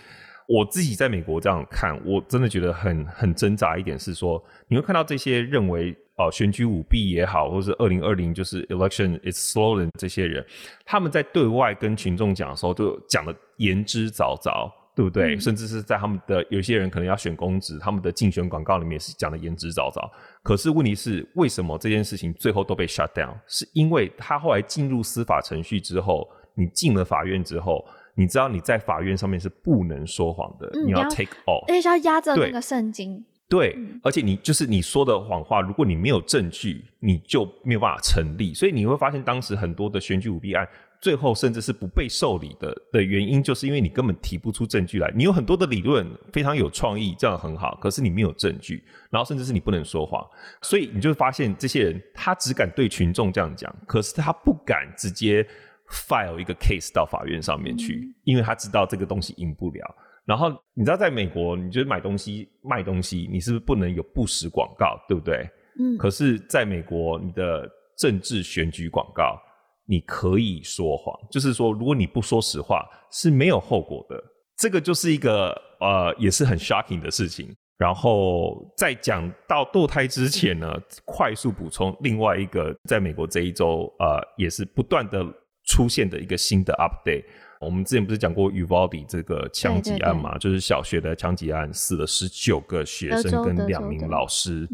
我自己在美国这样看，我真的觉得很很挣扎一点是说，你会看到这些认为。哦，选举舞弊也好，或者是二零二零就是 election is stolen 这些人，他们在对外跟群众讲的时候，都讲的言之凿凿，对不对？嗯、甚至是在他们的有些人可能要选公职，他们的竞选广告里面是讲的言之凿凿。可是问题是，为什么这件事情最后都被 shut down？是因为他后来进入司法程序之后，你进了法院之后，你知道你在法院上面是不能说谎的，嗯、你要 take off，而且要压着那个圣经。对，而且你就是你说的谎话，如果你没有证据，你就没有办法成立。所以你会发现，当时很多的选举舞弊案，最后甚至是不被受理的的原因，就是因为你根本提不出证据来。你有很多的理论，非常有创意，这样很好，可是你没有证据，然后甚至是你不能说谎。所以你就会发现，这些人他只敢对群众这样讲，可是他不敢直接 file 一个 case 到法院上面去，因为他知道这个东西赢不了。然后你知道，在美国，你就是买东西卖东西，你是不是不能有不实广告，对不对？嗯。可是，在美国，你的政治选举广告，你可以说谎，就是说，如果你不说实话，是没有后果的。这个就是一个呃，也是很 shocking 的事情。然后在讲到堕胎之前呢，快速补充另外一个，在美国这一周呃，也是不断的出现的一个新的 update。我们之前不是讲过 Uvalde 这个枪击案嘛？就是小学的枪击案，死了十九个学生跟两名老师。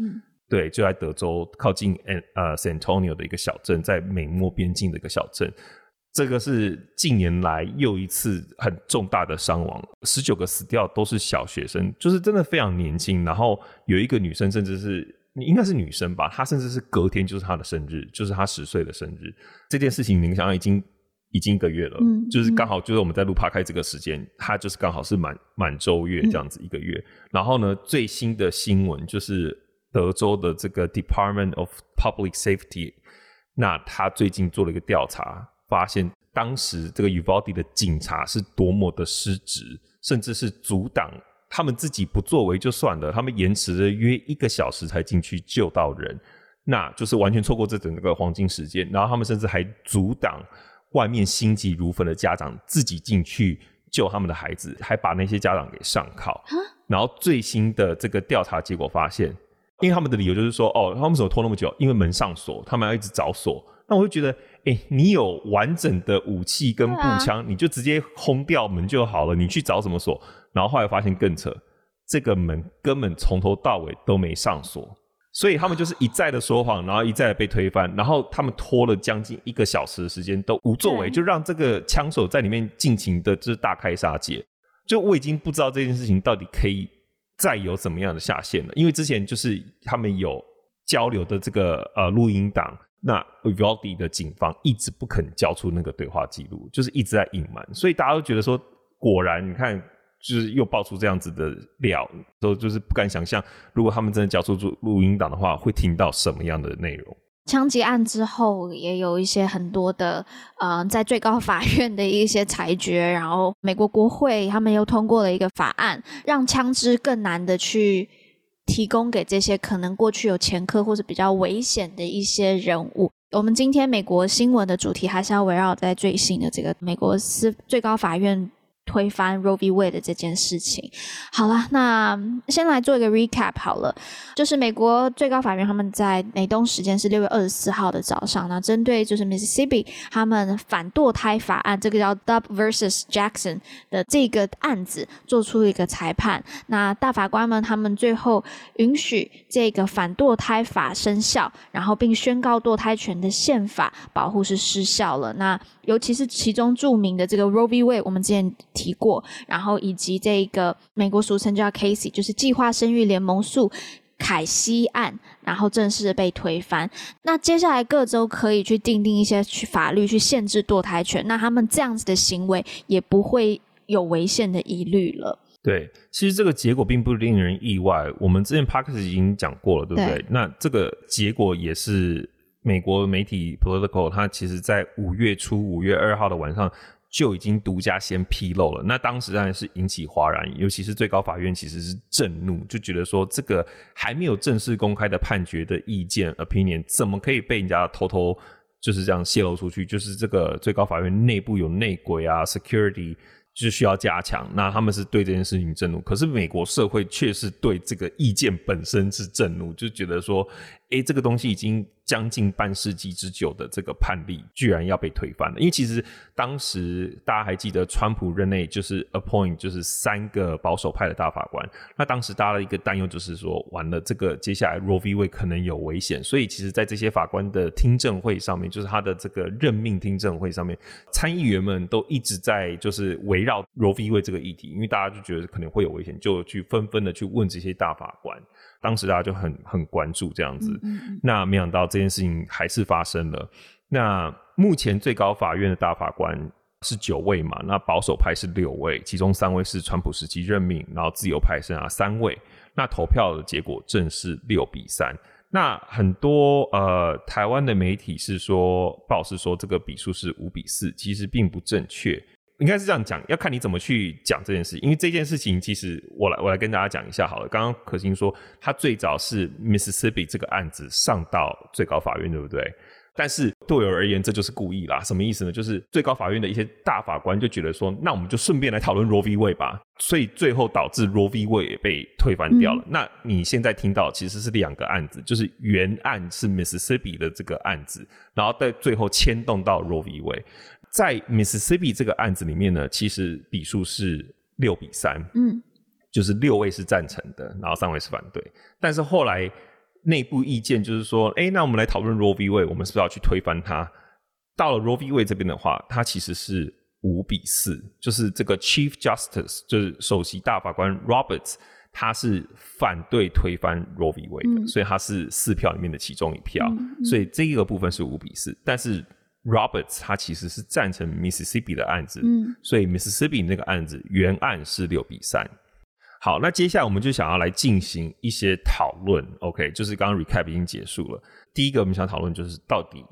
对，就在德州靠近呃 San Antonio 的一个小镇，在美墨边境的一个小镇。这个是近年来又一次很重大的伤亡，十九个死掉都是小学生，就是真的非常年轻。然后有一个女生，甚至是应该是女生吧，她甚至是隔天就是她的生日，就是她十岁的生日。这件事情，你想想已经。已经一个月了，嗯，就是刚好就是我们在录 Podcast 这个时间，她就是刚好是满满周月这样子一个月。然后呢，最新的新闻就是德州的这个 Department of Public Safety，那他最近做了一个调查，发现当时这个 Uvalde 的警察是多么的失职，甚至是阻挡他们自己不作为就算了，他们延迟了约一个小时才进去救到人，那就是完全错过这整个黄金时间。然后他们甚至还阻挡。外面心急如焚的家长自己进去救他们的孩子，还把那些家长给上铐。然后最新的这个调查结果发现，因为他们的理由就是说，哦，他们怎么拖那么久？因为门上锁，他们要一直找锁。那我就觉得，哎，你有完整的武器跟步枪，你就直接轰掉门就好了。你去找什么锁？然后后来发现更扯，这个门根本从头到尾都没上锁。所以他们就是一再的说谎，然后一再的被推翻，然后他们拖了将近一个小时的时间都无作为，就让这个枪手在里面尽情的就是大开杀戒。就我已经不知道这件事情到底可以再有怎么样的下限了，因为之前就是他们有交流的这个呃录音档，那 Uvalde 的警方一直不肯交出那个对话记录，就是一直在隐瞒，所以大家都觉得说，果然你看。就是又爆出这样子的料，都就是不敢想象，如果他们真的交出录录音档的话，会听到什么样的内容。枪击案之后，也有一些很多的，呃，在最高法院的一些裁决，然后美国国会他们又通过了一个法案，让枪支更难的去提供给这些可能过去有前科或者比较危险的一些人物。我们今天美国新闻的主题还是要围绕在最新的这个美国司最高法院。推翻 Roe v. Wade 的这件事情，好了，那先来做一个 recap 好了，就是美国最高法院他们在美东时间是六月二十四号的早上，那针对就是 Mississippi 他们反堕胎法案，这个叫 Dobbs vs Jackson 的这个案子做出一个裁判，那大法官们他们最后允许这个反堕胎法生效，然后并宣告堕胎权的宪法保护是失效了，那。尤其是其中著名的这个 Roe v. Wade，我们之前提过，然后以及这个美国俗称叫 Casey，就是计划生育联盟诉凯西案，然后正式被推翻。那接下来各州可以去订定一些去法律去限制堕胎权，那他们这样子的行为也不会有违宪的疑虑了。对，其实这个结果并不令人意外。我们之前 Podcast 已经讲过了，对不对？对。那这个结果也是。美国媒体 Political，它其实在五月初五月二号的晚上就已经独家先披露了。那当时当然是引起哗然，尤其是最高法院其实是震怒，就觉得说这个还没有正式公开的判决的意见 opinion，怎么可以被人家偷偷就是这样泄露出去？就是这个最高法院内部有内鬼啊，security。就需要加强，那他们是对这件事情震怒，可是美国社会却是对这个意见本身是震怒，就觉得说，诶，这个东西已经将近半世纪之久的这个判例，居然要被推翻了。因为其实当时大家还记得，川普任内就是 appoint 就是三个保守派的大法官，那当时大家的一个担忧就是说，完了这个接下来 Roe v. w a 可能有危险，所以其实在这些法官的听证会上面，就是他的这个任命听证会上面，参议员们都一直在就是围。绕 Roe v. w a 这个议题，因为大家就觉得可能会有危险，就去纷纷的去问这些大法官。当时大家就很很关注这样子。那没想到这件事情还是发生了。那目前最高法院的大法官是九位嘛？那保守派是六位，其中三位是川普时期任命，然后自由派剩下三位。那投票的结果正是六比三。那很多呃台湾的媒体是说，报是说这个比数是五比四，其实并不正确。应该是这样讲，要看你怎么去讲这件事。因为这件事情，其实我来我来跟大家讲一下好了。刚刚可心说，他最早是 Mississippi 这个案子上到最高法院，对不对？但是对我而言，这就是故意啦。什么意思呢？就是最高法院的一些大法官就觉得说，那我们就顺便来讨论 Roe v. Wade 吧。所以最后导致 Roe v. Wade 也被推翻掉了。嗯、那你现在听到其实是两个案子，就是原案是 Mississippi 的这个案子，然后在最后牵动到 Roe v. Wade。在 Mississippi 这个案子里面呢，其实比数是六比三，嗯，就是六位是赞成的，然后三位是反对。但是后来。内部意见就是说，哎、欸，那我们来讨论 Roe v. Wade，我们是不是要去推翻它？到了 Roe v. Wade 这边的话，它其实是五比四，就是这个 Chief Justice，就是首席大法官 Roberts，他是反对推翻 Roe v. Wade 的，嗯、所以他是四票里面的其中一票，嗯嗯、所以这一个部分是五比四。但是 Roberts 他其实是赞成 Mississippi 的案子，嗯、所以 Mississippi 那个案子原案是六比三。好，那接下来我们就想要来进行一些讨论，OK，就是刚刚 recap 已经结束了。第一个我们想讨论就是到底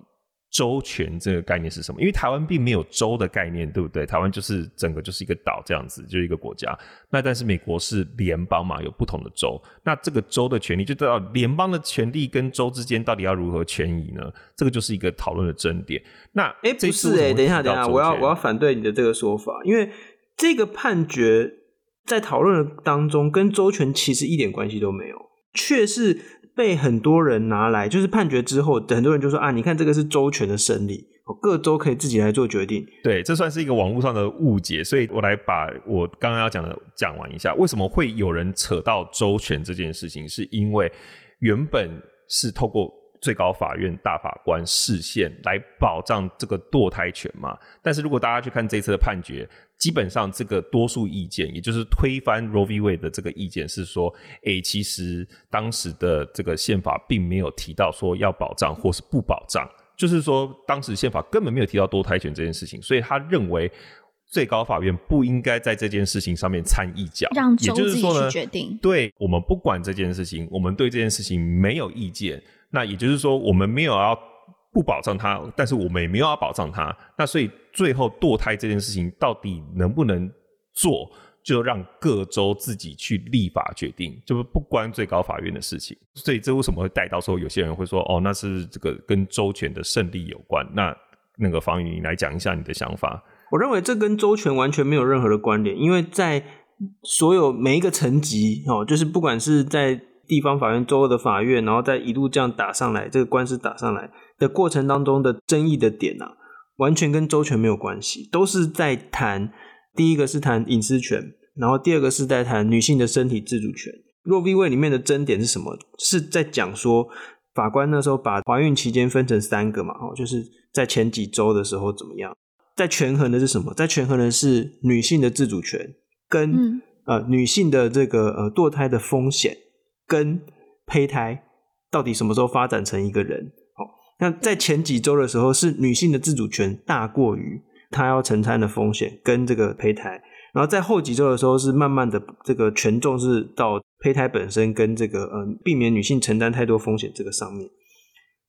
州权这个概念是什么？因为台湾并没有州的概念，对不对？台湾就是整个就是一个岛这样子，就是一个国家。那但是美国是联邦嘛，有不同的州。那这个州的权利，就知道联邦的权利跟州之间到底要如何权宜呢？这个就是一个讨论的争点。那哎，不是哎，等一下，等一下，我要我要反对你的这个说法，因为这个判决。在讨论的当中，跟州权其实一点关系都没有，却是被很多人拿来，就是判决之后，很多人就说啊，你看这个是周全的胜利，各州可以自己来做决定。对，这算是一个网络上的误解，所以我来把我刚刚要讲的讲完一下，为什么会有人扯到周全这件事情，是因为原本是透过最高法院大法官视线来保障这个堕胎权嘛，但是如果大家去看这次的判决。基本上，这个多数意见，也就是推翻 Roe v. Wade 的这个意见是说，诶，其实当时的这个宪法并没有提到说要保障或是不保障，就是说当时宪法根本没有提到堕胎权这件事情，所以他认为最高法院不应该在这件事情上面掺一脚，让州自己去决定。对，我们不管这件事情，我们对这件事情没有意见，那也就是说，我们没有要。不保障他，但是我们也没有要保障他。那所以最后堕胎这件事情到底能不能做，就让各州自己去立法决定，就是不关最高法院的事情。所以这为什么会带到说有些人会说，哦，那是这个跟州权的胜利有关？那那个方宇，你来讲一下你的想法。我认为这跟州权完全没有任何的关联，因为在所有每一个层级哦，就是不管是在地方法院、州的法院，然后再一路这样打上来，这个官司打上来。的过程当中的争议的点啊，完全跟周权没有关系，都是在谈第一个是谈隐私权，然后第二个是在谈女性的身体自主权。Roe v. Wade 里面的争点是什么？是在讲说法官那时候把怀孕期间分成三个嘛，哦，就是在前几周的时候怎么样？在权衡的是什么？在权衡的是女性的自主权跟、嗯、呃女性的这个呃堕胎的风险跟胚胎到底什么时候发展成一个人？好那在前几周的时候，是女性的自主权大过于她要承担的风险跟这个胚胎，然后在后几周的时候，是慢慢的这个权重是到胚胎本身跟这个嗯避免女性承担太多风险这个上面，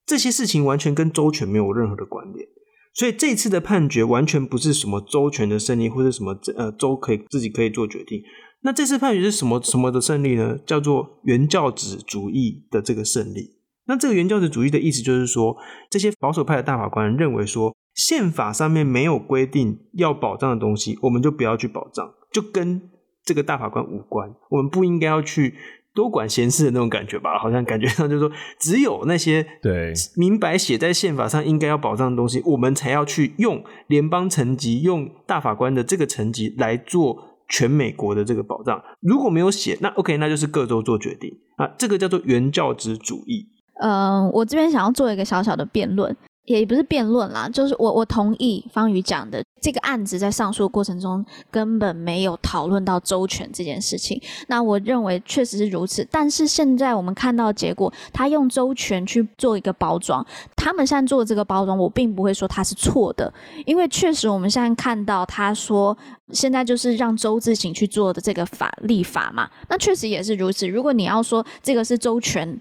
这些事情完全跟周全没有任何的关联，所以这次的判决完全不是什么周全的胜利，或者什么呃周可以自己可以做决定。那这次判决是什么什么的胜利呢？叫做原教旨主义的这个胜利。那这个原教旨主义的意思就是说，这些保守派的大法官认为说，宪法上面没有规定要保障的东西，我们就不要去保障，就跟这个大法官无关。我们不应该要去多管闲事的那种感觉吧？好像感觉上就是说，只有那些对明白写在宪法上应该要保障的东西，我们才要去用联邦层级、用大法官的这个层级来做全美国的这个保障。如果没有写，那 OK，那就是各州做决定啊。这个叫做原教旨主义。嗯，我这边想要做一个小小的辩论，也不是辩论啦，就是我我同意方宇讲的，这个案子在上诉过程中根本没有讨论到周全这件事情。那我认为确实是如此，但是现在我们看到结果，他用周全去做一个包装，他们现在做的这个包装，我并不会说他是错的，因为确实我们现在看到他说。现在就是让周自行去做的这个法立法嘛，那确实也是如此。如果你要说这个是周全，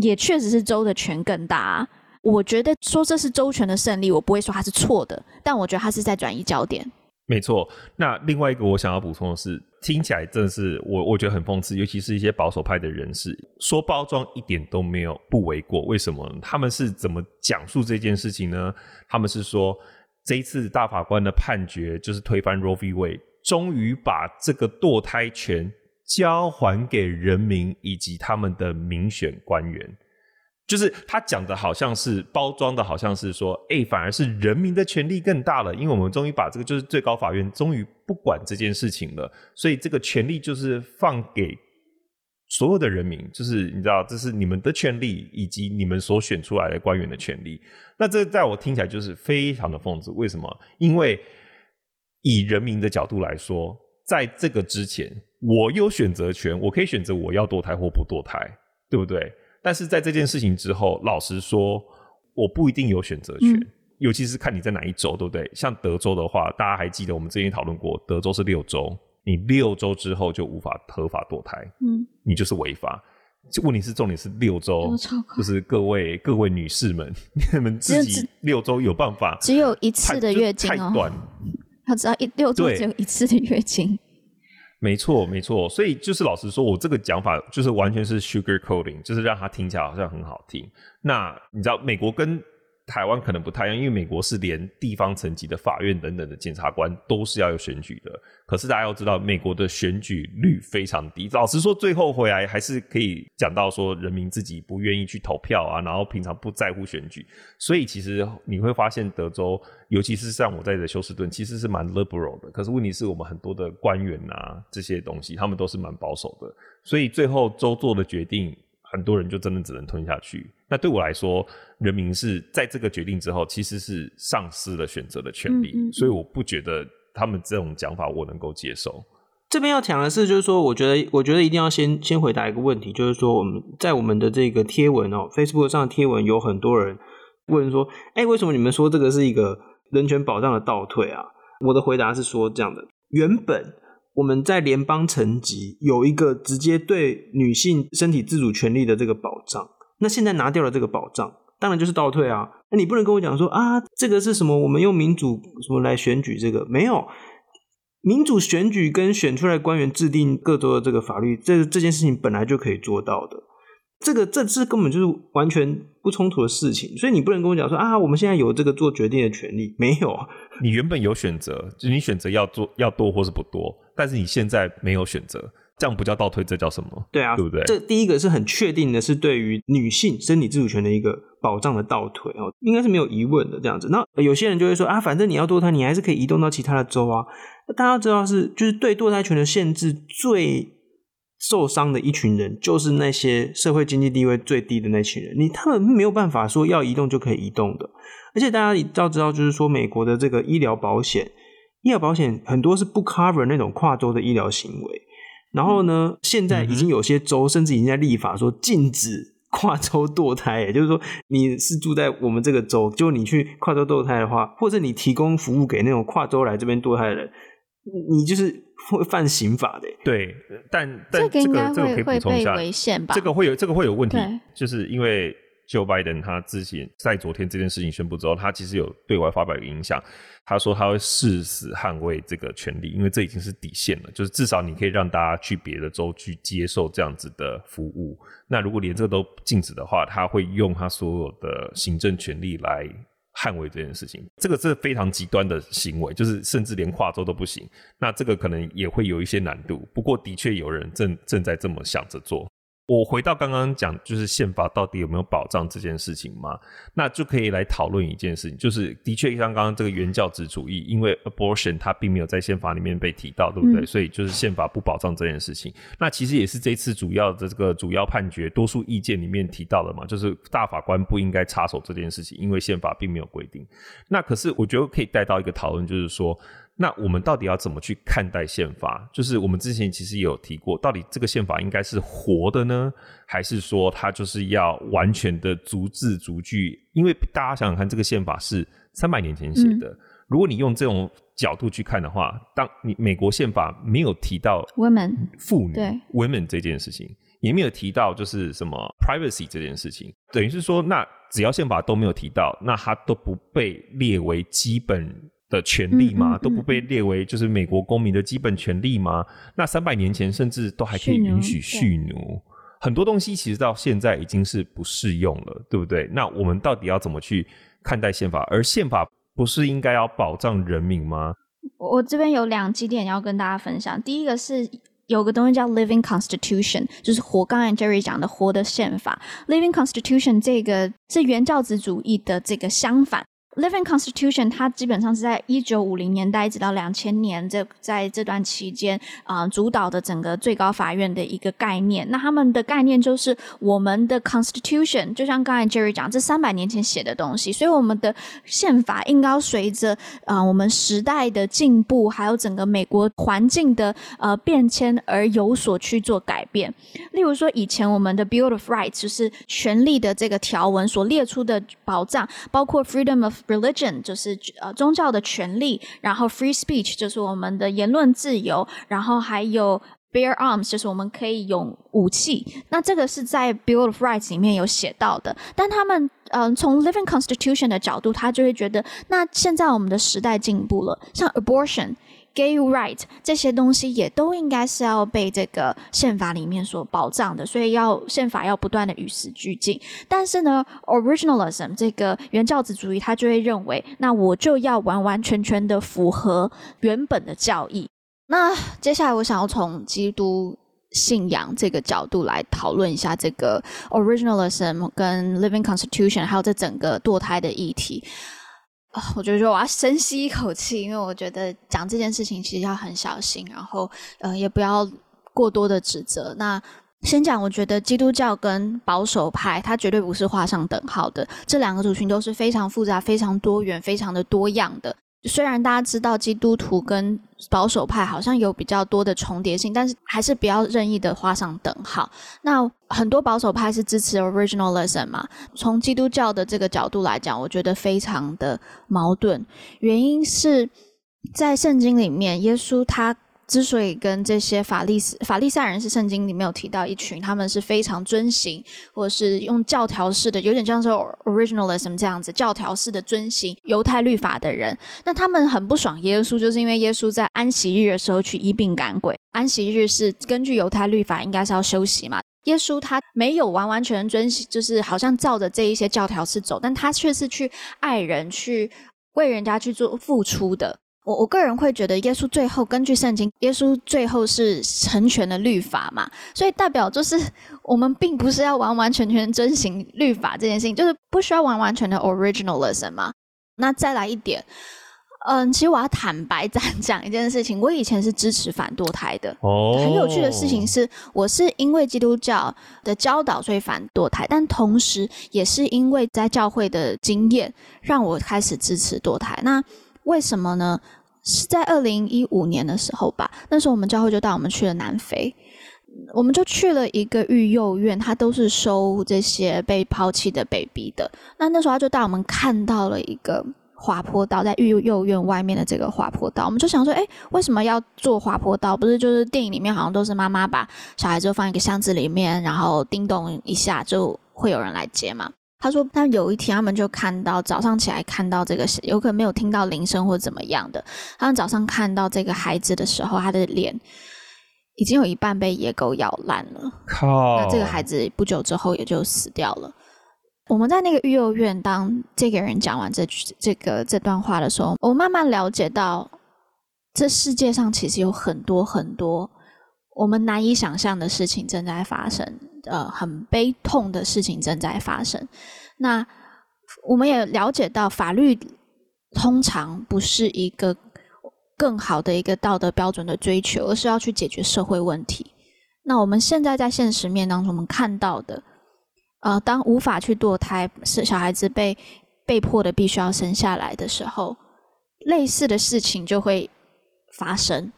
也确实是周的权更大啊。我觉得说这是周全的胜利，我不会说它是错的，但我觉得它是在转移焦点。没错。那另外一个我想要补充的是，听起来真的是我我觉得很讽刺，尤其是一些保守派的人士说包装一点都没有不为过。为什么？他们是怎么讲述这件事情呢？他们是说这一次大法官的判决就是推翻 Roe v. Wade，终于把这个堕胎权交还给人民以及他们的民选官员。就是他讲的好像是包装的，好像是说，哎、反而是人民的权利更大了，因为我们终于把这个，就是最高法院终于不管这件事情了，所以这个权利就是放给所有的人民，就是你知道，这是你们的权利，以及你们所选出来的官员的权利。那这在我听起来就是非常的讽刺。为什么？因为以人民的角度来说，在这个之前，我有选择权，我可以选择我要堕胎或不堕胎，对不对？但是在这件事情之后，老实说，我不一定有选择权，嗯、尤其是看你在哪一州，对不对？像德州的话，大家还记得我们之前讨论过，德州是六周，你六周之后就无法合法堕胎，嗯，你就是违法。问题是重点是六周，就是各位各位女士们，你们自己六周有办法？只有一次的月经哦，太短，他只要一六周只有一次的月经。没错，没错，所以就是老实说，我这个讲法就是完全是 sugar coating，就是让它听起来好像很好听。那你知道，美国跟台湾可能不太一样，因为美国是连地方层级的法院等等的检察官都是要有选举的。可是大家要知道，美国的选举率非常低。老实说，最后回来还是可以讲到说，人民自己不愿意去投票啊，然后平常不在乎选举。所以其实你会发现，德州，尤其是像我在的休斯顿，其实是蛮 liberal 的。可是问题是我们很多的官员啊，这些东西他们都是蛮保守的。所以最后州做的决定。很多人就真的只能吞下去。那对我来说，人民是在这个决定之后，其实是丧失了选择的权利。嗯嗯。所以我不觉得他们这种讲法我能够接受。这边要讲的是，就是说，我觉得，我觉得一定要先先回答一个问题，就是说，我们在我们的这个贴文哦，Facebook 上的贴文有很多人问说，哎，为什么你们说这个是一个人权保障的倒退啊？我的回答是说这样的，原本。我们在联邦层级有一个直接对女性身体自主权利的这个保障，那现在拿掉了这个保障，当然就是倒退啊！那你不能跟我讲说啊，这个是什么？我们用民主什么来选举这个？没有，民主选举跟选出来官员制定各州的这个法律，这这件事情本来就可以做到的。这个这这根本就是完全不冲突的事情，所以你不能跟我讲说啊，我们现在有这个做决定的权利，没有。你原本有选择，就是你选择要做要多或是不多，但是你现在没有选择，这样不叫倒退，这叫什么？对啊，对不对？这第一个是很确定的，是对于女性身体自主权的一个保障的倒退哦，应该是没有疑问的这样子。那有些人就会说啊，反正你要堕胎，你还是可以移动到其他的州啊。那大家知道是就是对堕胎权的限制最。受伤的一群人，就是那些社会经济地位最低的那群人。你他们没有办法说要移动就可以移动的。而且大家要知道，就是说美国的这个医疗保险，医疗保险很多是不 cover 那种跨州的医疗行为。然后呢，现在已经有些州甚至已经在立法说禁止跨州堕胎。也就是说，你是住在我们这个州，就你去跨州堕胎的话，或者你提供服务给那种跨州来这边堕胎的人，你就是。(laughs) 会犯刑法的，对，但但这个这个可以补充一下，这个会有这个会有问题，就是因为 Joe Biden 他之前在昨天这件事情宣布之后，他其实有对外发表一个影响，他说他会誓死捍卫这个权利，因为这已经是底线了，就是至少你可以让大家去别的州去接受这样子的服务，那如果连这个都禁止的话，他会用他所有的行政权力来。捍卫这件事情，这个是非常极端的行为，就是甚至连跨州都不行。那这个可能也会有一些难度，不过的确有人正正在这么想着做。我回到刚刚讲，就是宪法到底有没有保障这件事情嘛？那就可以来讨论一件事情，就是的确像刚刚这个原教旨主义，因为 abortion 它并没有在宪法里面被提到，对不对？嗯、所以就是宪法不保障这件事情。那其实也是这次主要的这个主要判决多数意见里面提到的嘛，就是大法官不应该插手这件事情，因为宪法并没有规定。那可是我觉得可以带到一个讨论，就是说。那我们到底要怎么去看待宪法？就是我们之前其实也有提过，到底这个宪法应该是活的呢，还是说它就是要完全的逐字逐句？因为大家想想看，这个宪法是三百年前写的，嗯、如果你用这种角度去看的话，当你美国宪法没有提到 women 妇女对 women 这件事情，也没有提到就是什么 privacy 这件事情，等于是说，那只要宪法都没有提到，那它都不被列为基本。的权利吗？都不被列为就是美国公民的基本权利吗？那三百年前甚至都还可以允许蓄奴，很多东西其实到现在已经是不适用了，对不对？那我们到底要怎么去看待宪法？而宪法不是应该要保障人民吗？我这边有两几点要跟大家分享。第一个是有个东西叫 Living Constitution，就是活。刚才 Jerry 讲的活的宪法，Living Constitution 这个是原教旨主义的这个相反。Living Constitution，它基本上是在一九五零年代一直到两千年这在这段期间啊、主导的整个最高法院的一个概念。那他们的概念就是我们的 Constitution，就像刚才 Jerry 讲，这三百年前写的东西，所以我们的宪法应该要随着啊、我们时代的进步，还有整个美国环境的呃变迁而有所去做改变。例如说，以前我们的 Bill of Rights 就是权利的这个条文所列出的保障，包括 Freedom of Religion 就是呃宗教的权利，然后 Free Speech 就是我们的言论自由，然后还有 Bear Arms 就是我们可以用武器。那这个是在 Bill of Rights 里面有写到的，但他们嗯、从 Living Constitution 的角度，他就会觉得，那现在我们的时代进步了，像 Abortion。Gay right 这些东西也都应该是要被这个宪法里面所保障的，所以要宪法要不断的与时俱进。但是呢，originalism 这个原教旨主义，他就会认为，那我就要完完全全的符合原本的教义。那接下来我想要从基督信仰这个角度来讨论一下这个 originalism 跟 living constitution，还有这整个堕胎的议题。啊、我觉得说我要深吸一口气，因为我觉得讲这件事情其实要很小心，然后呃也不要过多的指责。那先讲，我觉得基督教跟保守派，它绝对不是画上等号的，这两个族群都是非常复杂、非常多元、非常的多样的。虽然大家知道基督徒跟保守派好像有比较多的重叠性，但是还是不要任意的画上等号。那很多保守派是支持 originalism 嘛？从基督教的这个角度来讲，我觉得非常的矛盾。原因是在圣经里面，耶稣他。之所以跟这些法利斯法利赛人是圣经里面有提到一群，他们是非常遵行，或者是用教条式的，有点像是 originalism 这样子教条式的遵行犹太律法的人。那他们很不爽耶稣，就是因为耶稣在安息日的时候去医病赶鬼。安息日是根据犹太律法应该是要休息嘛，耶稣他没有完完全遵行，就是好像照着这一些教条式走，但他却是去爱人，去为人家去做付出的。我我个人会觉得，耶稣最后根据圣经，耶稣最后是成全了律法嘛，所以代表就是 (laughs) 我们并不是要完完全全遵行律法这件事情，就是不需要完完全的 originalism 嘛。那再来一点，嗯，其实我要坦白讲 (laughs) 讲一件事情，我以前是支持反堕胎的。哦，很有趣的事情是，我是因为基督教的教导所以反堕胎，但同时也是因为在教会的经验让我开始支持堕胎。那为什么呢？是在二零一五年的时候吧，那时候我们教会就带我们去了南非，我们就去了一个育幼院，它都是收这些被抛弃的 baby 的。那那时候他就带我们看到了一个滑坡道，在育幼院外面的这个滑坡道，我们就想说，诶，为什么要做滑坡道？不是就是电影里面好像都是妈妈把小孩子放一个箱子里面，然后叮咚一下就会有人来接吗？他说，他有一天他们就看到早上起来看到这个，有可能没有听到铃声或怎么样的。他们早上看到这个孩子的时候，他的脸已经有一半被野狗咬烂了。靠！那这个孩子不久之后也就死掉了。我们在那个育幼院，当这个人讲完这句这个这段话的时候，我慢慢了解到，这世界上其实有很多很多我们难以想象的事情正在发生。呃，很悲痛的事情正在发生。那我们也了解到，法律通常不是一个更好的一个道德标准的追求，而是要去解决社会问题。那我们现在在现实面当中，我们看到的，呃，当无法去堕胎，是小孩子被被迫的必须要生下来的时候，类似的事情就会发生。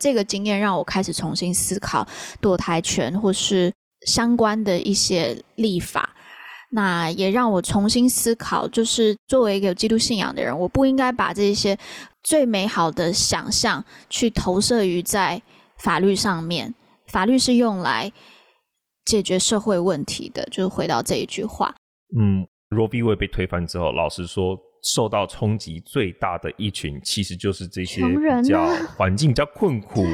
这个经验让我开始重新思考堕胎权，或是。相关的一些立法，那也让我重新思考，就是作为一个基督信仰的人，我不应该把这些最美好的想象去投射于在法律上面。法律是用来解决社会问题的，就是回到这一句话。嗯，Roe v. Wade 被推翻之后，老实说，受到冲击最大的一群，其实就是这些比较环境比较困苦，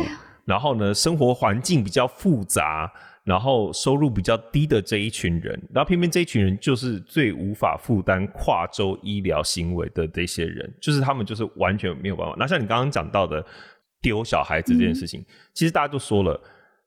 然后呢，生活环境比较复杂，然后收入比较低的这一群人。然后偏偏这一群人就是最无法负担跨州医疗行为的这些人，就是他们就是完全没有办法。那像你刚刚讲到的丢小孩子这件事情，嗯、其实大家都说了，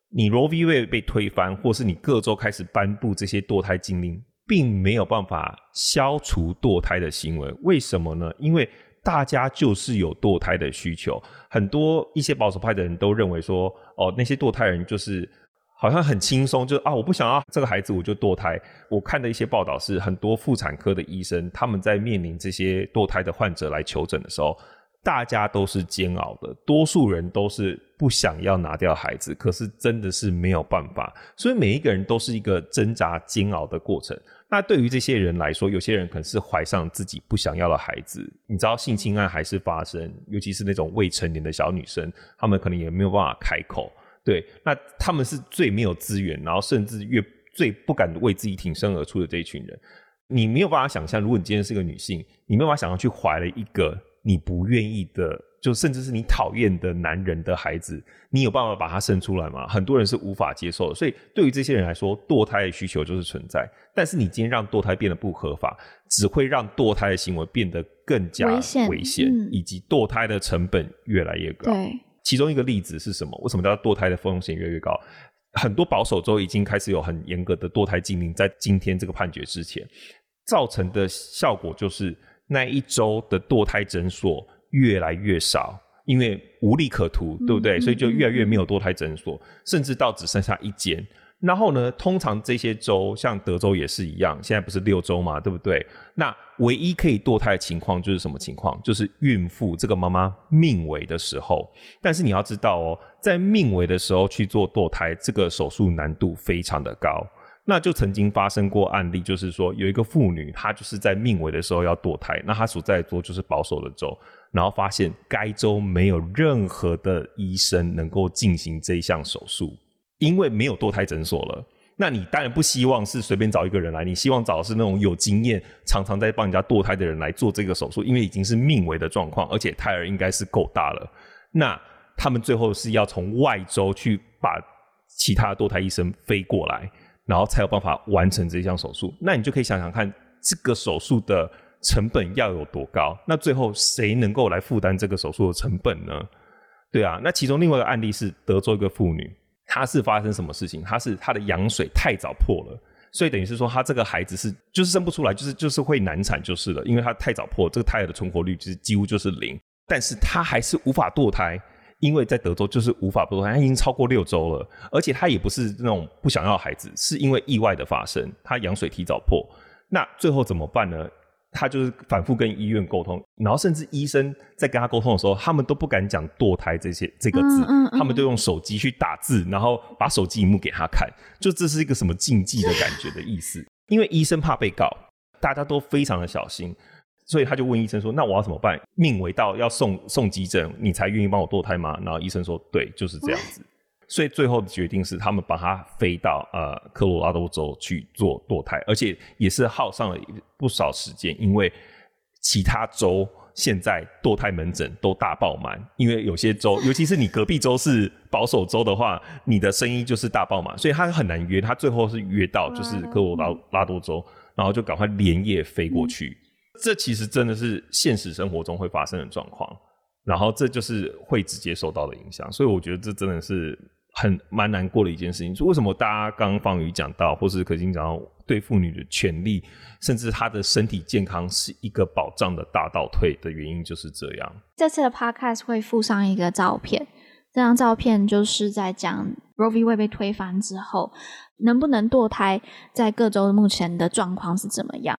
你 Roe v. Wade 被推翻，或是你各州开始颁布这些堕胎禁令。并没有办法消除堕胎的行为，为什么呢？因为大家就是有堕胎的需求。很多一些保守派的人都认为说，哦，那些堕胎人就是好像很轻松，就啊，我不想要这个孩子，我就堕胎。我看的一些报道是，很多妇产科的医生他们在面临这些堕胎的患者来求诊的时候。大家都是煎熬的，多数人都是不想要拿掉孩子，可是真的是没有办法，所以每一个人都是一个挣扎煎熬的过程。那对于这些人来说，有些人可能是怀上自己不想要的孩子，你知道性侵案还是发生，尤其是那种未成年的小女生，他们可能也没有办法开口。对，那他们是最没有资源，然后甚至越最不敢为自己挺身而出的这一群人。你没有办法想象，如果你今天是个女性，你没有办法想象去怀了一个。你不愿意的，就甚至是你讨厌的男人的孩子，你有办法把他生出来吗？很多人是无法接受的。所以对于这些人来说，堕胎的需求就是存在。但是你今天让堕胎变得不合法，只会让堕胎的行为变得更加危险，危险，嗯，以及堕胎的成本越来越高。对，其中一个例子是什么？为什么叫堕胎的风险越来越高？很多保守州已经开始有很严格的堕胎禁令，在今天这个判决之前，造成的效果就是。那一周的堕胎诊所越来越少，因为无利可图，对不对？嗯、所以就越来越没有堕胎诊所，嗯、甚至到只剩下一间。然后呢，通常这些州，像德州也是一样，现在不是六州嘛，对不对？那唯一可以堕胎的情况就是什么情况？就是孕妇这个妈妈命危的时候。但是你要知道哦，在命危的时候去做堕胎，这个手术难度非常的高。那就曾经发生过案例，就是说有一个妇女，她就是在命危的时候要堕胎，那她所在的州就是保守的州，然后发现该州没有任何的医生能够进行这一项手术，因为没有堕胎诊所了。那你当然不希望是随便找一个人来，你希望找的是那种有经验、常常在帮人家堕胎的人来做这个手术，因为已经是命危的状况，而且胎儿应该是够大了。那他们最后是要从外州去把其他堕胎医生飞过来。然后才有办法完成这项手术，那你就可以想想看，这个手术的成本要有多高？那最后谁能够来负担这个手术的成本呢？对啊，那其中另外一个案例是德州一个妇女，她是发生什么事情？她是她的羊水太早破了，所以等于是说她这个孩子是就是生不出来，就是就是会难产就是了，因为她太早破，这个胎儿的存活率就是几乎就是零，但是她还是无法堕胎。因为在德州就是无法堕胎，他已经超过六周了，而且他也不是那种不想要孩子，是因为意外的发生，他羊水提早破。那最后怎么办呢？他就是反复跟医院沟通，然后甚至医生在跟他沟通的时候，他们都不敢讲堕胎这些这个字，嗯嗯嗯，他们都用手机去打字，然后把手机荧幕给他看，就这是一个什么禁忌的感觉的意思。因为医生怕被告，大家都非常的小心。所以他就问医生说：“那我要怎么办？命为到要送送急诊，你才愿意帮我堕胎吗？”然后医生说：“对，就是这样子。”所以最后的决定是，他们把他飞到呃科罗拉多州去做堕胎，而且也是耗上了不少时间，因为其他州现在堕胎门诊都大爆满，因为有些州，(laughs) 尤其是你隔壁州是保守州的话，你的生意就是大爆满，所以他很难约。他最后是约到就是科罗拉拉多州，然后就赶快连夜飞过去。这其实真的是现实生活中会发生的状况，然后这就是会直接受到的影响，所以我觉得这真的是很蛮难过的一件事情。为什么大家刚刚方宇讲到，或是可心讲到，对妇女的权利，甚至她的身体健康是一个保障的大倒退的原因，就是这样。这次的 podcast 会附上一个照片，这张照片就是在讲 Roe v. w a 被推翻之后，能不能堕胎，在各州目前的状况是怎么样。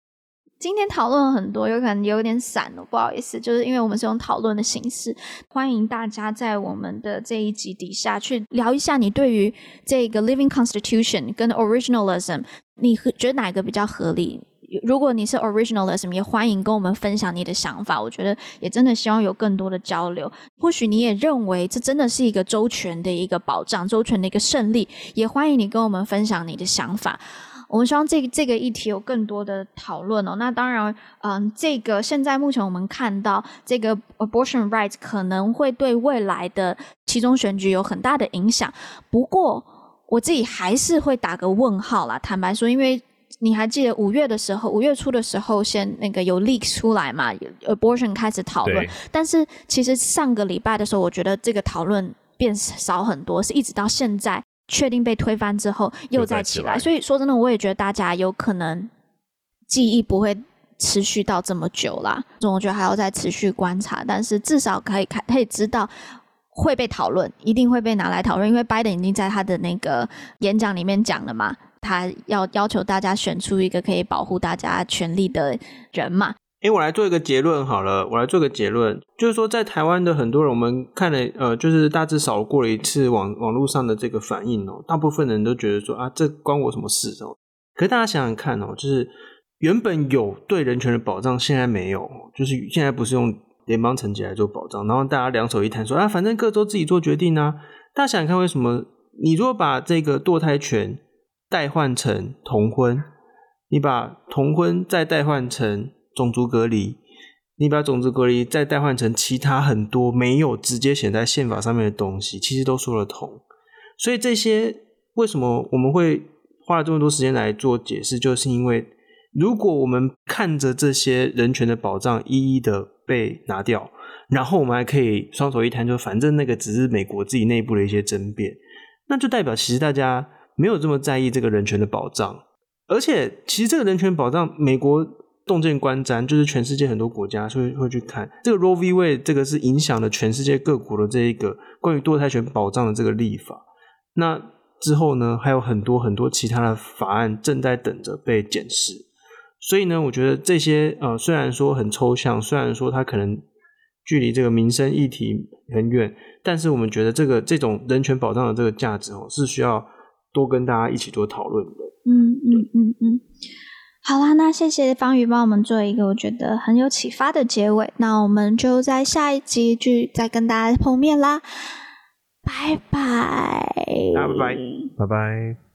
今天讨论很多，有可能有点散了，不好意思，就是因为我们是用讨论的形式，欢迎大家在我们的这一集底下去聊一下你对于这个 Living Constitution 跟 Originalism，你觉得哪个比较合理？如果你是 Originalism，也欢迎跟我们分享你的想法。我觉得也真的希望有更多的交流。或许你也认为这真的是一个周全的一个保障，周全的一个胜利，也欢迎你跟我们分享你的想法。我们希望这个、这个议题有更多的讨论哦。那当然，嗯，这个现在目前我们看到这个 abortion rights 可能会对未来的期中选举有很大的影响。不过，我自己还是会打个问号啦。坦白说，因为你还记得五月的时候，五月初的时候，先那个有 leak 出来嘛，abortion 开始讨论。但是其实上个礼拜的时候，我觉得这个讨论变少很多，是一直到现在确定被推翻之后又再起来。所以说真的，我也觉得大家有可能记忆不会持续到这么久啦。所以我觉得还要再持续观察，但是至少可以看，可以知道会被讨论，一定会被拿来讨论，因为拜登已经在他的那个演讲里面讲了嘛。他要要求大家选出一个可以保护大家权利的人嘛？哎、我来做一个结论好了，我来做个结论，就是说在台湾的很多人，我们看了，呃，就是大致扫过了一次网网络上的这个反应哦，大部分人都觉得说啊，这关我什么事哦？可是大家想想看哦，就是原本有对人权的保障，现在没有，就是现在不是用联邦层级来做保障，然后大家两手一摊说啊，反正各州自己做决定啊。大家想想看，为什么你如果把这个堕胎权代换成同婚，你把同婚再代换成种族隔离，你把种族隔离再代换成其他很多没有直接写在宪法上面的东西，其实都说得通。所以这些为什么我们会花了这么多时间来做解释，就是因为如果我们看着这些人权的保障一一的被拿掉，然后我们还可以双手一摊，就反正那个只是美国自己内部的一些争辩，那就代表其实大家。没有这么在意这个人权的保障，而且其实这个人权保障，美国洞见观瞻，就是全世界很多国家会会去看这个 Roe v. Wade，这个是影响了全世界各国的这一个关于堕胎权保障的这个立法。那之后呢，还有很多很多其他的法案正在等着被检视。所以呢，我觉得这些呃，虽然说很抽象，虽然说它可能距离这个民生议题很远，但是我们觉得这个这种人权保障的这个价值哦，是需要。多跟大家一起做讨论的。嗯嗯嗯嗯，好啦，那谢谢方宇帮我们做一个我觉得很有启发的结尾。那我们就在下一集就再跟大家碰面啦，拜拜，拜拜，拜拜。